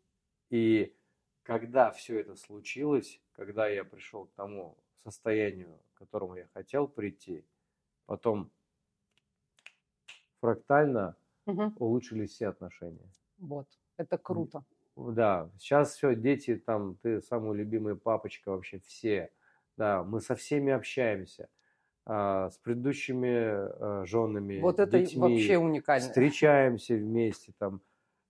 и когда все это случилось, когда я пришел к тому состоянию, к которому я хотел прийти, потом фрактально Мгм. улучшились все отношения. Вот, это круто. Да, сейчас все, дети там, ты самый любимый папочка вообще, все. Да, мы со всеми общаемся, а, с предыдущими а, женами, Вот это детьми, вообще уникально. встречаемся вместе там,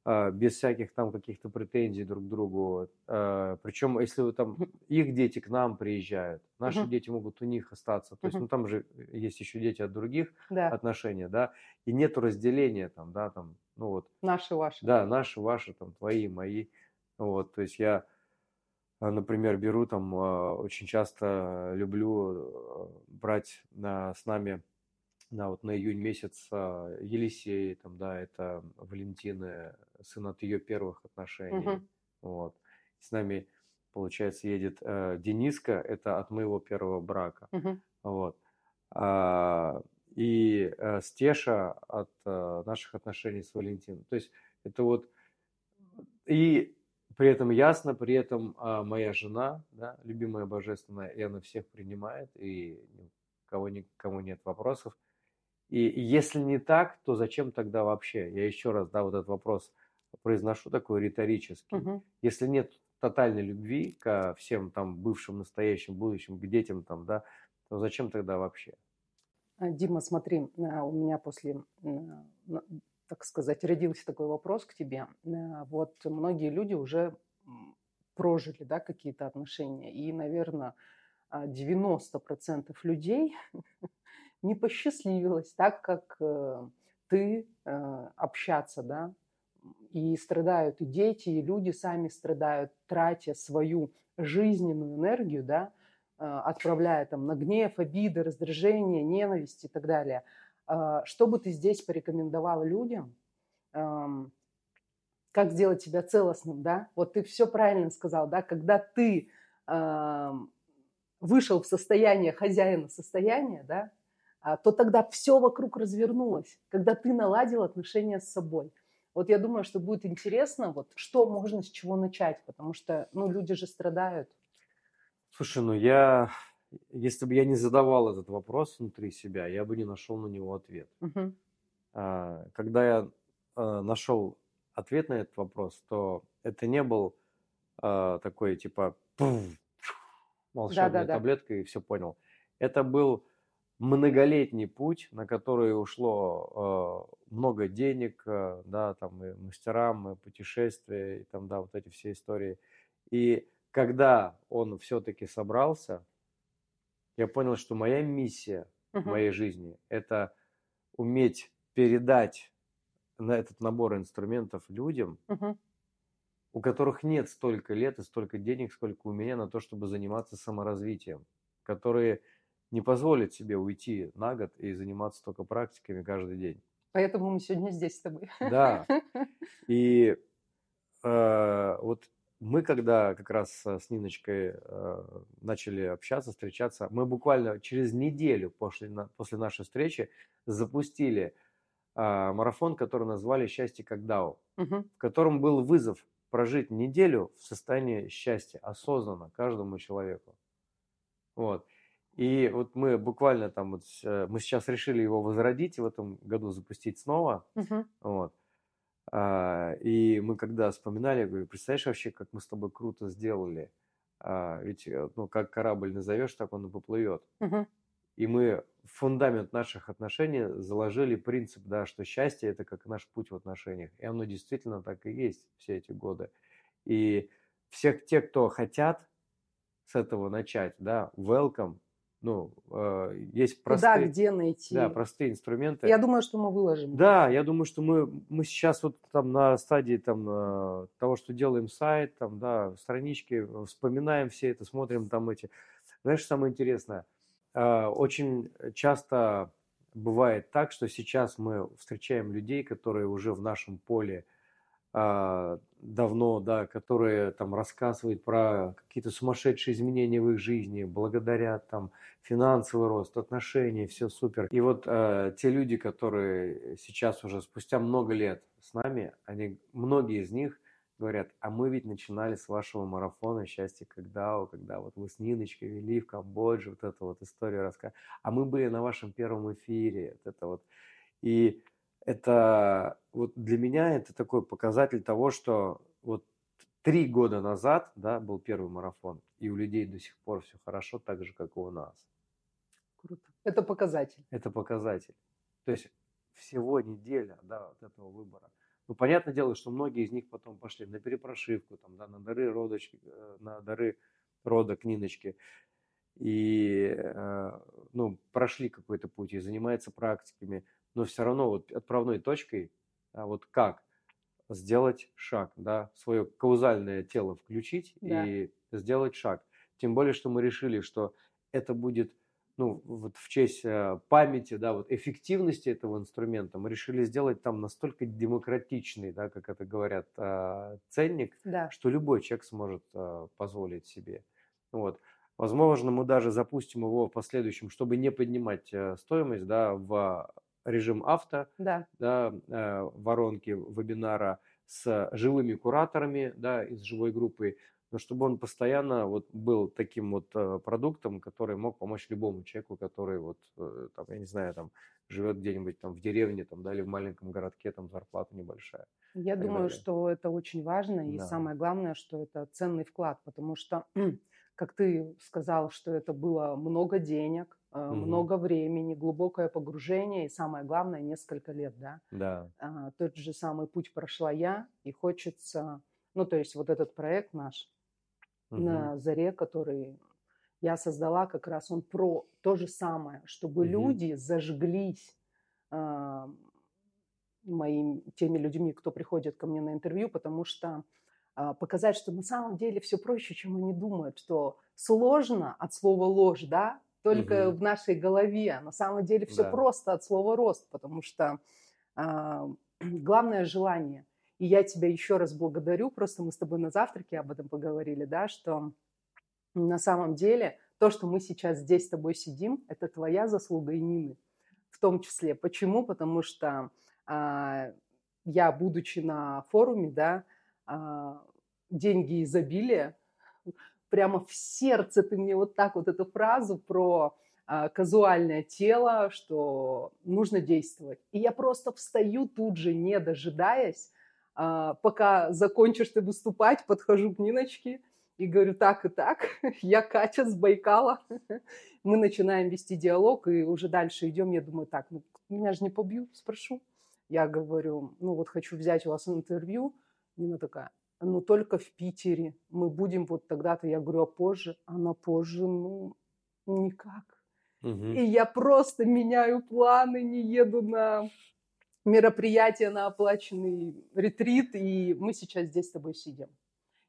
без всяких там каких-то претензий друг к другу. Причем, если вы там их дети к нам приезжают, наши Мгм. дети могут у них остаться. То есть, Мгм. ну там же есть еще дети от других Да, отношения, да, и нету разделения там, да, там, ну вот, наши, ваши. да, наши, ваши, там, твои, мои. Вот, то есть я, а, например, беру там, а, очень часто люблю э, брать на, с нами на вот на июнь месяц а, Елисей, там, да, это Валентины, сын от ее первых отношений. Мгм. Вот. С нами, получается, едет э, Дениска, это от моего первого брака. Мгм. Вот. А, и э, Стеша от э, наших отношений с Валентином. То есть это вот и при этом ясно, при этом а, моя жена, да, любимая божественная, и она всех принимает, и кого никому нет вопросов. И если не так, то зачем тогда вообще? Я еще раз, да, вот этот вопрос произношу такой риторический. Мгм. Если нет тотальной любви ко всем там бывшим, настоящим, будущим, к детям там, да, то зачем тогда вообще? А, Дима, смотри, а, у меня после, а, так сказать, родился такой вопрос к тебе. А, Вот многие люди уже прожили, да, какие-то отношения, и, наверное, 90% людей не посчастливилось так, как э, ты э, общаться, да, и страдают и дети, и люди сами страдают, тратя свою жизненную энергию, да, э, отправляя там на гнев, обиды, раздражение, ненависть и так далее. А, Что бы ты здесь порекомендовал людям? Как сделать себя целостным, да? Вот ты все правильно сказал, да? Когда ты вышел в состояние хозяина состояния, да, а, то тогда все вокруг развернулось, когда ты наладил отношения с собой. Вот я думаю, что будет интересно, вот что можно с чего начать, потому что, ну, люди же страдают. Слушай, ну я, если бы я не задавал этот вопрос внутри себя, я бы не нашел на него ответ. А, Когда я а, нашел ответ на этот вопрос, то это не был а, такой типа «пуф, волшебная Да-да-да. таблетка и все понял. Это был многолетний путь, на который ушло э, много денег, э, да, там и мастерам, и путешествия, и там, да, вот эти все истории. И когда он все-таки собрался, я понял, что моя миссия в Мгм. моей жизни – это уметь передать на этот набор инструментов людям, Мгм. у которых нет столько лет и столько денег, сколько у меня на то, чтобы заниматься саморазвитием, которые не позволят себе уйти на год и заниматься только практиками каждый день. Поэтому мы сегодня здесь с тобой. Да. И э, вот мы когда как раз э, с Ниночкой э, начали общаться, встречаться, мы буквально через неделю после, на- после нашей встречи запустили а, марафон, который назвали «Счастье как Дау», Мгм. в котором был вызов прожить неделю в состоянии счастья, осознанно, каждому человеку. Вот. И вот мы буквально там, вот, э, мы сейчас решили его возродить и в этом году запустить снова. Мгм. Вот. А, И мы когда вспоминали, я говорю, представляешь вообще, как мы с тобой круто сделали. А, Ведь, э, ну, как корабль назовешь, так он и поплывет. Мгм. И мы в фундамент наших отношений заложили принцип, да, что счастье это как наш путь в отношениях. И оно действительно так и есть все эти годы. И всех тех, кто хотят с этого начать, да, welcome. Ну, э, есть Куда, простые, где найти? да, простые инструменты. Я думаю, что мы выложим. Да, я думаю, что мы, мы сейчас вот там на стадии там, э, того, что делаем сайт, там, да, странички, вспоминаем все это, смотрим там эти. Знаешь, самое интересное, э, очень часто бывает так, что сейчас мы встречаем людей, которые уже в нашем поле а, давно, да, которые там рассказывают про какие-то сумасшедшие изменения в их жизни, благодаря там финансовый рост, отношения, все супер. И вот э, те люди, которые сейчас уже спустя много лет с нами, они, многие из них говорят, а мы ведь начинали с вашего марафона «Счастье когда», когда вот вы с Ниночкой вели в Камбодже, вот эту вот историю рассказывали, а мы были на вашем первом эфире, вот это вот. И это вот для меня это такой показатель того, что вот три года назад, да, был первый марафон, и у людей до сих пор все хорошо, так же, как и у нас. Круто. Это показатель. Это показатель. То есть всего неделя, да, от этого выбора. Ну, понятное дело, что многие из них потом пошли на перепрошивку, там, да, на дары родочки, э, на дары рода к Ниночке. И, э, ну, прошли какой-то путь и занимаются практиками. Но все равно вот отправной точкой, а вот как сделать шаг, да, свое каузальное тело включить Да. и сделать шаг. Тем более, что мы решили, что это будет ну, вот в честь э, памяти, да, вот эффективности этого инструмента, мы решили сделать там настолько демократичный, да, как это говорят, э, ценник, Да. что любой человек сможет э, позволить себе. Вот. Возможно, мы даже запустим его в последующем, чтобы не поднимать э, стоимость, да, в режим авто, Да. да, э, воронки вебинара с живыми кураторами, да, из живой группы, но чтобы он постоянно вот был таким вот э, продуктом, который мог помочь любому человеку, который вот, э, там, я не знаю, там, живет где-нибудь там в деревне, там, да, или в маленьком городке, там, зарплата небольшая. Я думаю, далее. что это очень важно, и Да. самое главное, что это ценный вклад, потому что, как ты сказал, что это было много денег, Мгм. много времени, глубокое погружение, и самое главное, несколько лет, да. Да. А, Тот же самый путь прошла я, и хочется, ну, то есть вот этот проект наш Мгм. на заре, который я создала, как раз он про то же самое, чтобы Мгм. люди зажглись а, моим, теми людьми, кто приходит ко мне на интервью, потому что а, показать, что на самом деле все проще, чем они думают, что сложно от слова ложь, да, только Мгм. в нашей голове. На самом деле все Да. просто от слова рост, потому что а, главное желание. И я тебя еще раз благодарю, просто мы с тобой на завтраке об этом поговорили, да, что на самом деле то, что мы сейчас здесь с тобой сидим, это твоя заслуга и Нины в том числе. Почему? Потому что а, я, будучи на форуме, да, а, деньги изобилия, прямо в сердце ты мне вот так вот эту фразу про а, казуальное тело, что нужно действовать. И я просто встаю тут же, не дожидаясь, а, пока закончишь ты выступать, подхожу к Ниночке и говорю, так и так, я Катя с Байкала. Мы начинаем вести диалог, и уже дальше идем. Я думаю, так, ну, меня же не побьют, спрошу. Я говорю, ну вот хочу взять у вас интервью. Нина такая, ну только в Питере. Мы будем вот тогда-то. Я говорю, а позже? Она позже, ну, никак. Мгм. И я просто меняю планы, не еду на мероприятие, на оплаченный ретрит, и мы сейчас здесь с тобой сидим.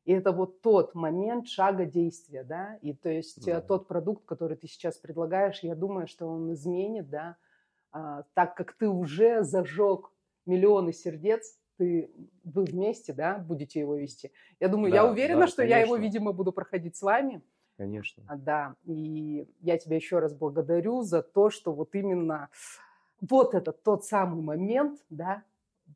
И это вот тот момент шага действия, да, и то есть э, Да. тот продукт, который ты сейчас предлагаешь, я думаю, что он изменит, да, а, так как ты уже зажег миллионы сердец, ты, вы вместе, да, будете его вести. Я думаю, я Да, уверена, да, что я его, конечно. видимо, буду проходить с вами. Конечно. А, Да, и я тебя еще раз благодарю за то, что вот именно вот это тот самый момент, да,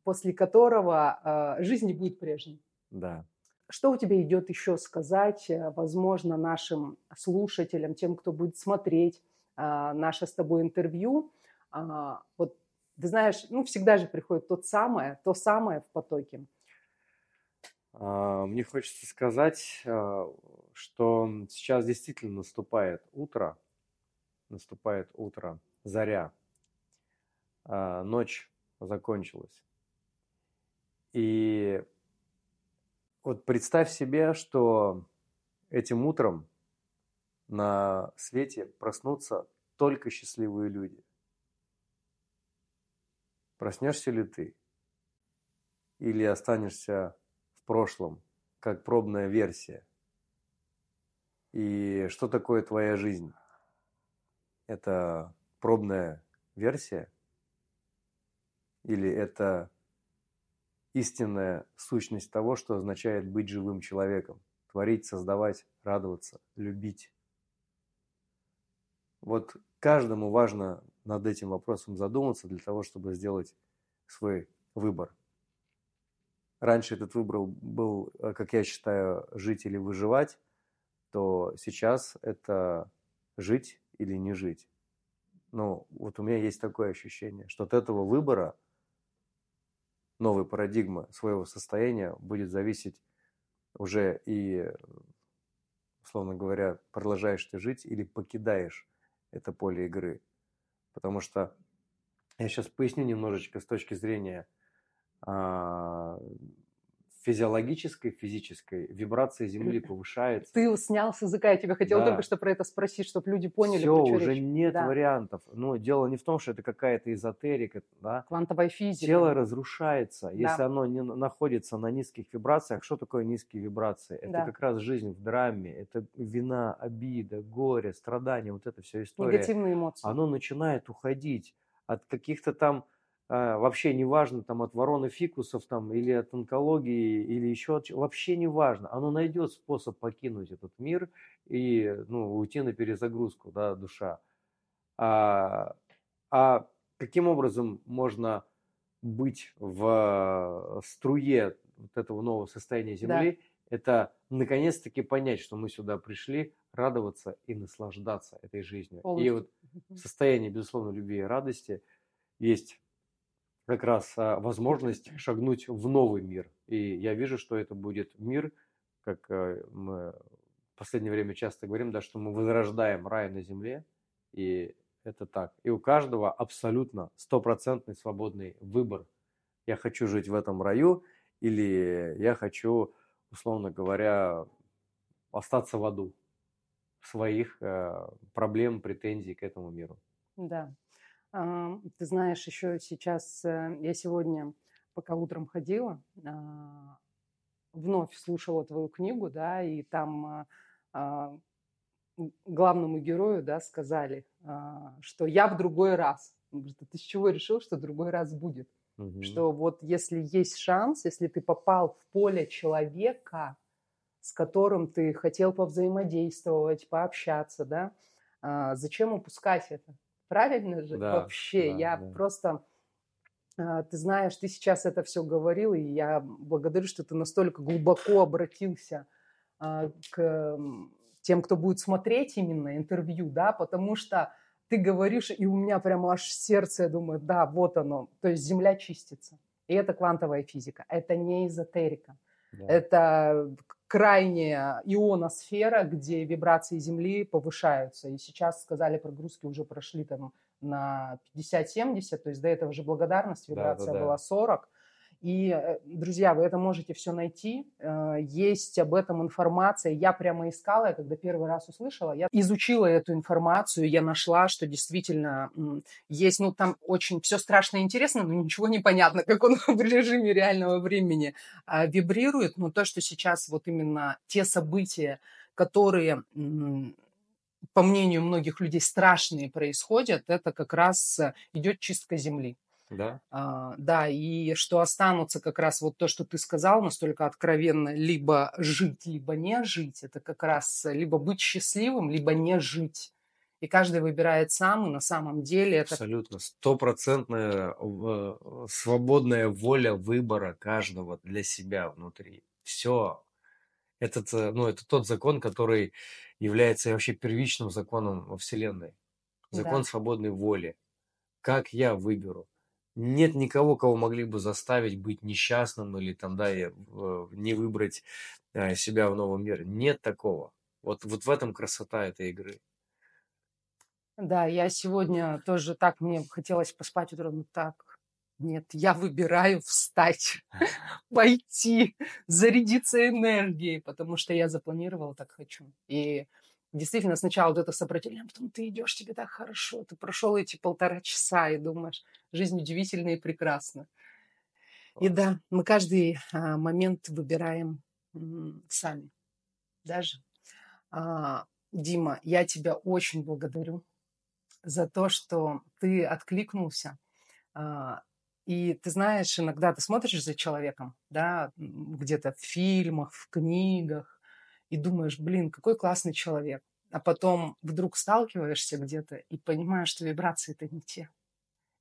после которого э, жизнь не будет прежней. Да. Что у тебя идет еще сказать, э, возможно, нашим слушателям, тем, кто будет смотреть э, наше с тобой интервью? Э, вот ты знаешь, ну всегда же приходит тот самое, то самое в потоке. А, мне хочется сказать, а, что сейчас действительно наступает утро, наступает утро, заря, а, ночь закончилась. И вот представь себе, что этим утром на свете проснутся только счастливые люди. Проснешься ли ты? Или останешься в прошлом, как пробная версия? И что такое твоя жизнь? Это пробная версия? Или это истинная сущность того, что означает быть живым человеком? Творить, создавать, радоваться, любить. Вот каждому важно над этим вопросом задуматься для того, чтобы сделать свой выбор. Раньше этот выбор был, как я считаю, жить или выживать, то сейчас это жить или не жить. Ну, вот у меня есть такое ощущение, что от этого выбора – новой парадигмы своего состояния будет зависеть уже и, условно говоря, продолжаешь ты жить или покидаешь это поле игры. Потому что я сейчас поясню немножечко с точки зрения а, физиологической, физической вибрация Земли повышается. Ты снял с языка, я тебя хотела да. только что про это спросить, чтобы люди поняли, Все, уже речь. нет да. вариантов. Но дело не в том, что это какая-то эзотерика. Да? Квантовая физика. Тело разрушается, да. если оно не находится на низких вибрациях. Что такое низкие вибрации? Это да. как раз жизнь в драме, это вина, обида, горе, страдания, вот это все история. Негативные эмоции. Оно начинает уходить от каких-то там вообще не важно там от вороны фикусов там или от онкологии или еще от вообще не важно оно найдет способ покинуть этот мир и ну уйти на перезагрузку да душа а, а каким образом можно быть в струе вот этого нового состояния земли да. это наконец-таки понять что мы сюда пришли радоваться и наслаждаться этой жизнью Полностью. и вот в состоянии безусловно любви и радости есть как раз а, возможность шагнуть в новый мир. И я вижу, что это будет мир, как э, мы в последнее время часто говорим, да, что мы возрождаем рай на земле, и это так. И у каждого абсолютно стопроцентный свободный выбор. Я хочу жить в этом раю, или я хочу, условно говоря, остаться в аду своих э, проблем, претензий к этому миру. Да. Ты знаешь, еще сейчас, э, я сегодня, пока утром ходила, а, вновь слушала твою книгу, да, и там а, а, главному герою, да, сказали, что я в другой раз. Он говорит, ты с чего решил, что другой раз будет? Угу. Что вот если есть шанс, если ты попал в поле человека, с которым ты хотел повзаимодействовать, пообщаться, да, зачем упускать это? Правильно же? Да, Вообще, да, я да. просто... А, ты знаешь, ты сейчас это все говорил, и я благодарю, что ты настолько глубоко обратился а, к тем, кто будет смотреть именно интервью, да, потому что ты говоришь, и у меня прямо аж сердце, я думаю, да, вот оно, то есть Земля чистится. И это квантовая физика, это не эзотерика. Да. Это крайняя ионосфера, где вибрации Земли повышаются. И сейчас сказали, прогрузки уже прошли там на 50-70, то есть до этого же благодарность, вибрация да, да, да. была 40. И, э, друзья, вы это можете все найти. Э, есть об этом информация. Я прямо искала, я когда первый раз услышала, я изучила эту информацию, я нашла, что действительно есть, ну, там очень все страшно интересно, но ничего не понятно, как он в режиме реального времени а, вибрирует. Но то, что сейчас вот именно те события, которые по мнению многих людей, страшные происходят, это как раз э, идет чистка Земли. Да. А, да, и что останутся как раз вот то, что ты сказал, настолько откровенно, либо жить, либо не жить, это как раз либо быть счастливым, либо не жить. и каждый выбирает сам, и на самом деле это... Абсолютно. Стопроцентная э, свободная воля выбора каждого для себя внутри. Все. Этот, э, ну, это тот закон, который является вообще первичным законом во Вселенной. Закон Да. свободной воли. Как я выберу? Нет никого, кого могли бы заставить быть несчастным или там, да, и, э, не выбрать э, себя в новом мире. Нет такого. Вот, вот в этом красота этой игры. Да, я сегодня тоже так, мне хотелось поспать утром, так, нет, я выбираю встать, пойти, зарядиться энергией, потому что я запланировала, так хочу. И действительно сначала вот это сопротивление, а потом ты идешь, тебе так хорошо, ты прошел эти полтора часа и думаешь, жизнь удивительна и прекрасна. И да, мы каждый а, момент выбираем м, сами, даже. А, Дима, я тебя очень благодарю за то, что ты откликнулся. А, И ты знаешь, иногда ты смотришь за человеком, да, где-то в фильмах, в книгах, и думаешь, блин, какой классный человек. А потом вдруг сталкиваешься где-то и понимаешь, что вибрации это не те.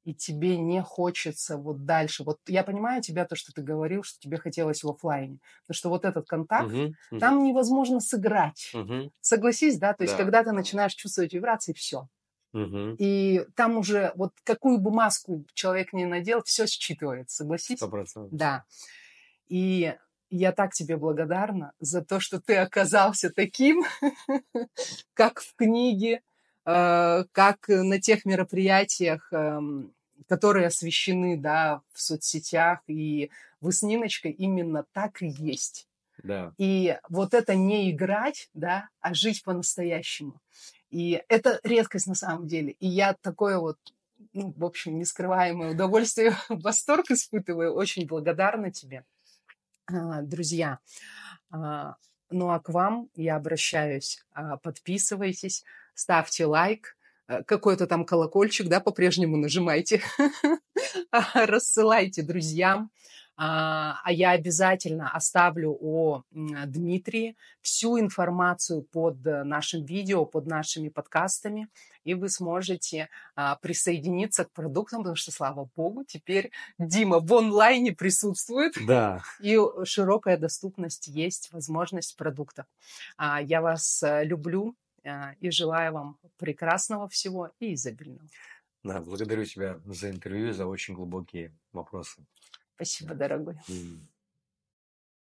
И тебе не хочется вот дальше. Вот я понимаю тебя, то, что ты говорил, что тебе хотелось в оффлайне. Потому что вот этот контакт, Мгм, мгм, там невозможно сыграть. мгм, Согласись, да? То есть, Да, когда ты начинаешь чувствовать вибрации, все. мгм. И там уже вот какую бы маску человек не надел, все считывается, согласись? Сто процентов. Да. И я так тебе благодарна за то, что ты оказался таким, как в книге, э, как на тех мероприятиях, эм, которые освещены, да, в соцсетях. И вы с Ниночкой именно так и есть. Да. И вот это не играть, да, а жить по-настоящему. И это редкость на самом деле. И я такое вот, ну, в общем, нескрываемое удовольствие, восторг испытываю. Очень благодарна тебе, друзья. А, Ну а к вам я обращаюсь. А, Подписывайтесь, ставьте лайк, э, какой-то там колокольчик, да, по-прежнему нажимайте, А, рассылайте друзьям. А а я обязательно оставлю о м, Дмитрии всю информацию под э, нашим видео, под нашими подкастами, и вы сможете а, присоединиться к продуктам, потому что, слава богу, теперь Дима в онлайне присутствует, Да. и широкая доступность есть, возможность продуктов. А, Я вас э, люблю а, и желаю вам прекрасного всего и изобильного. Да, благодарю тебя за интервью, за очень глубокие вопросы. Спасибо, дорогой.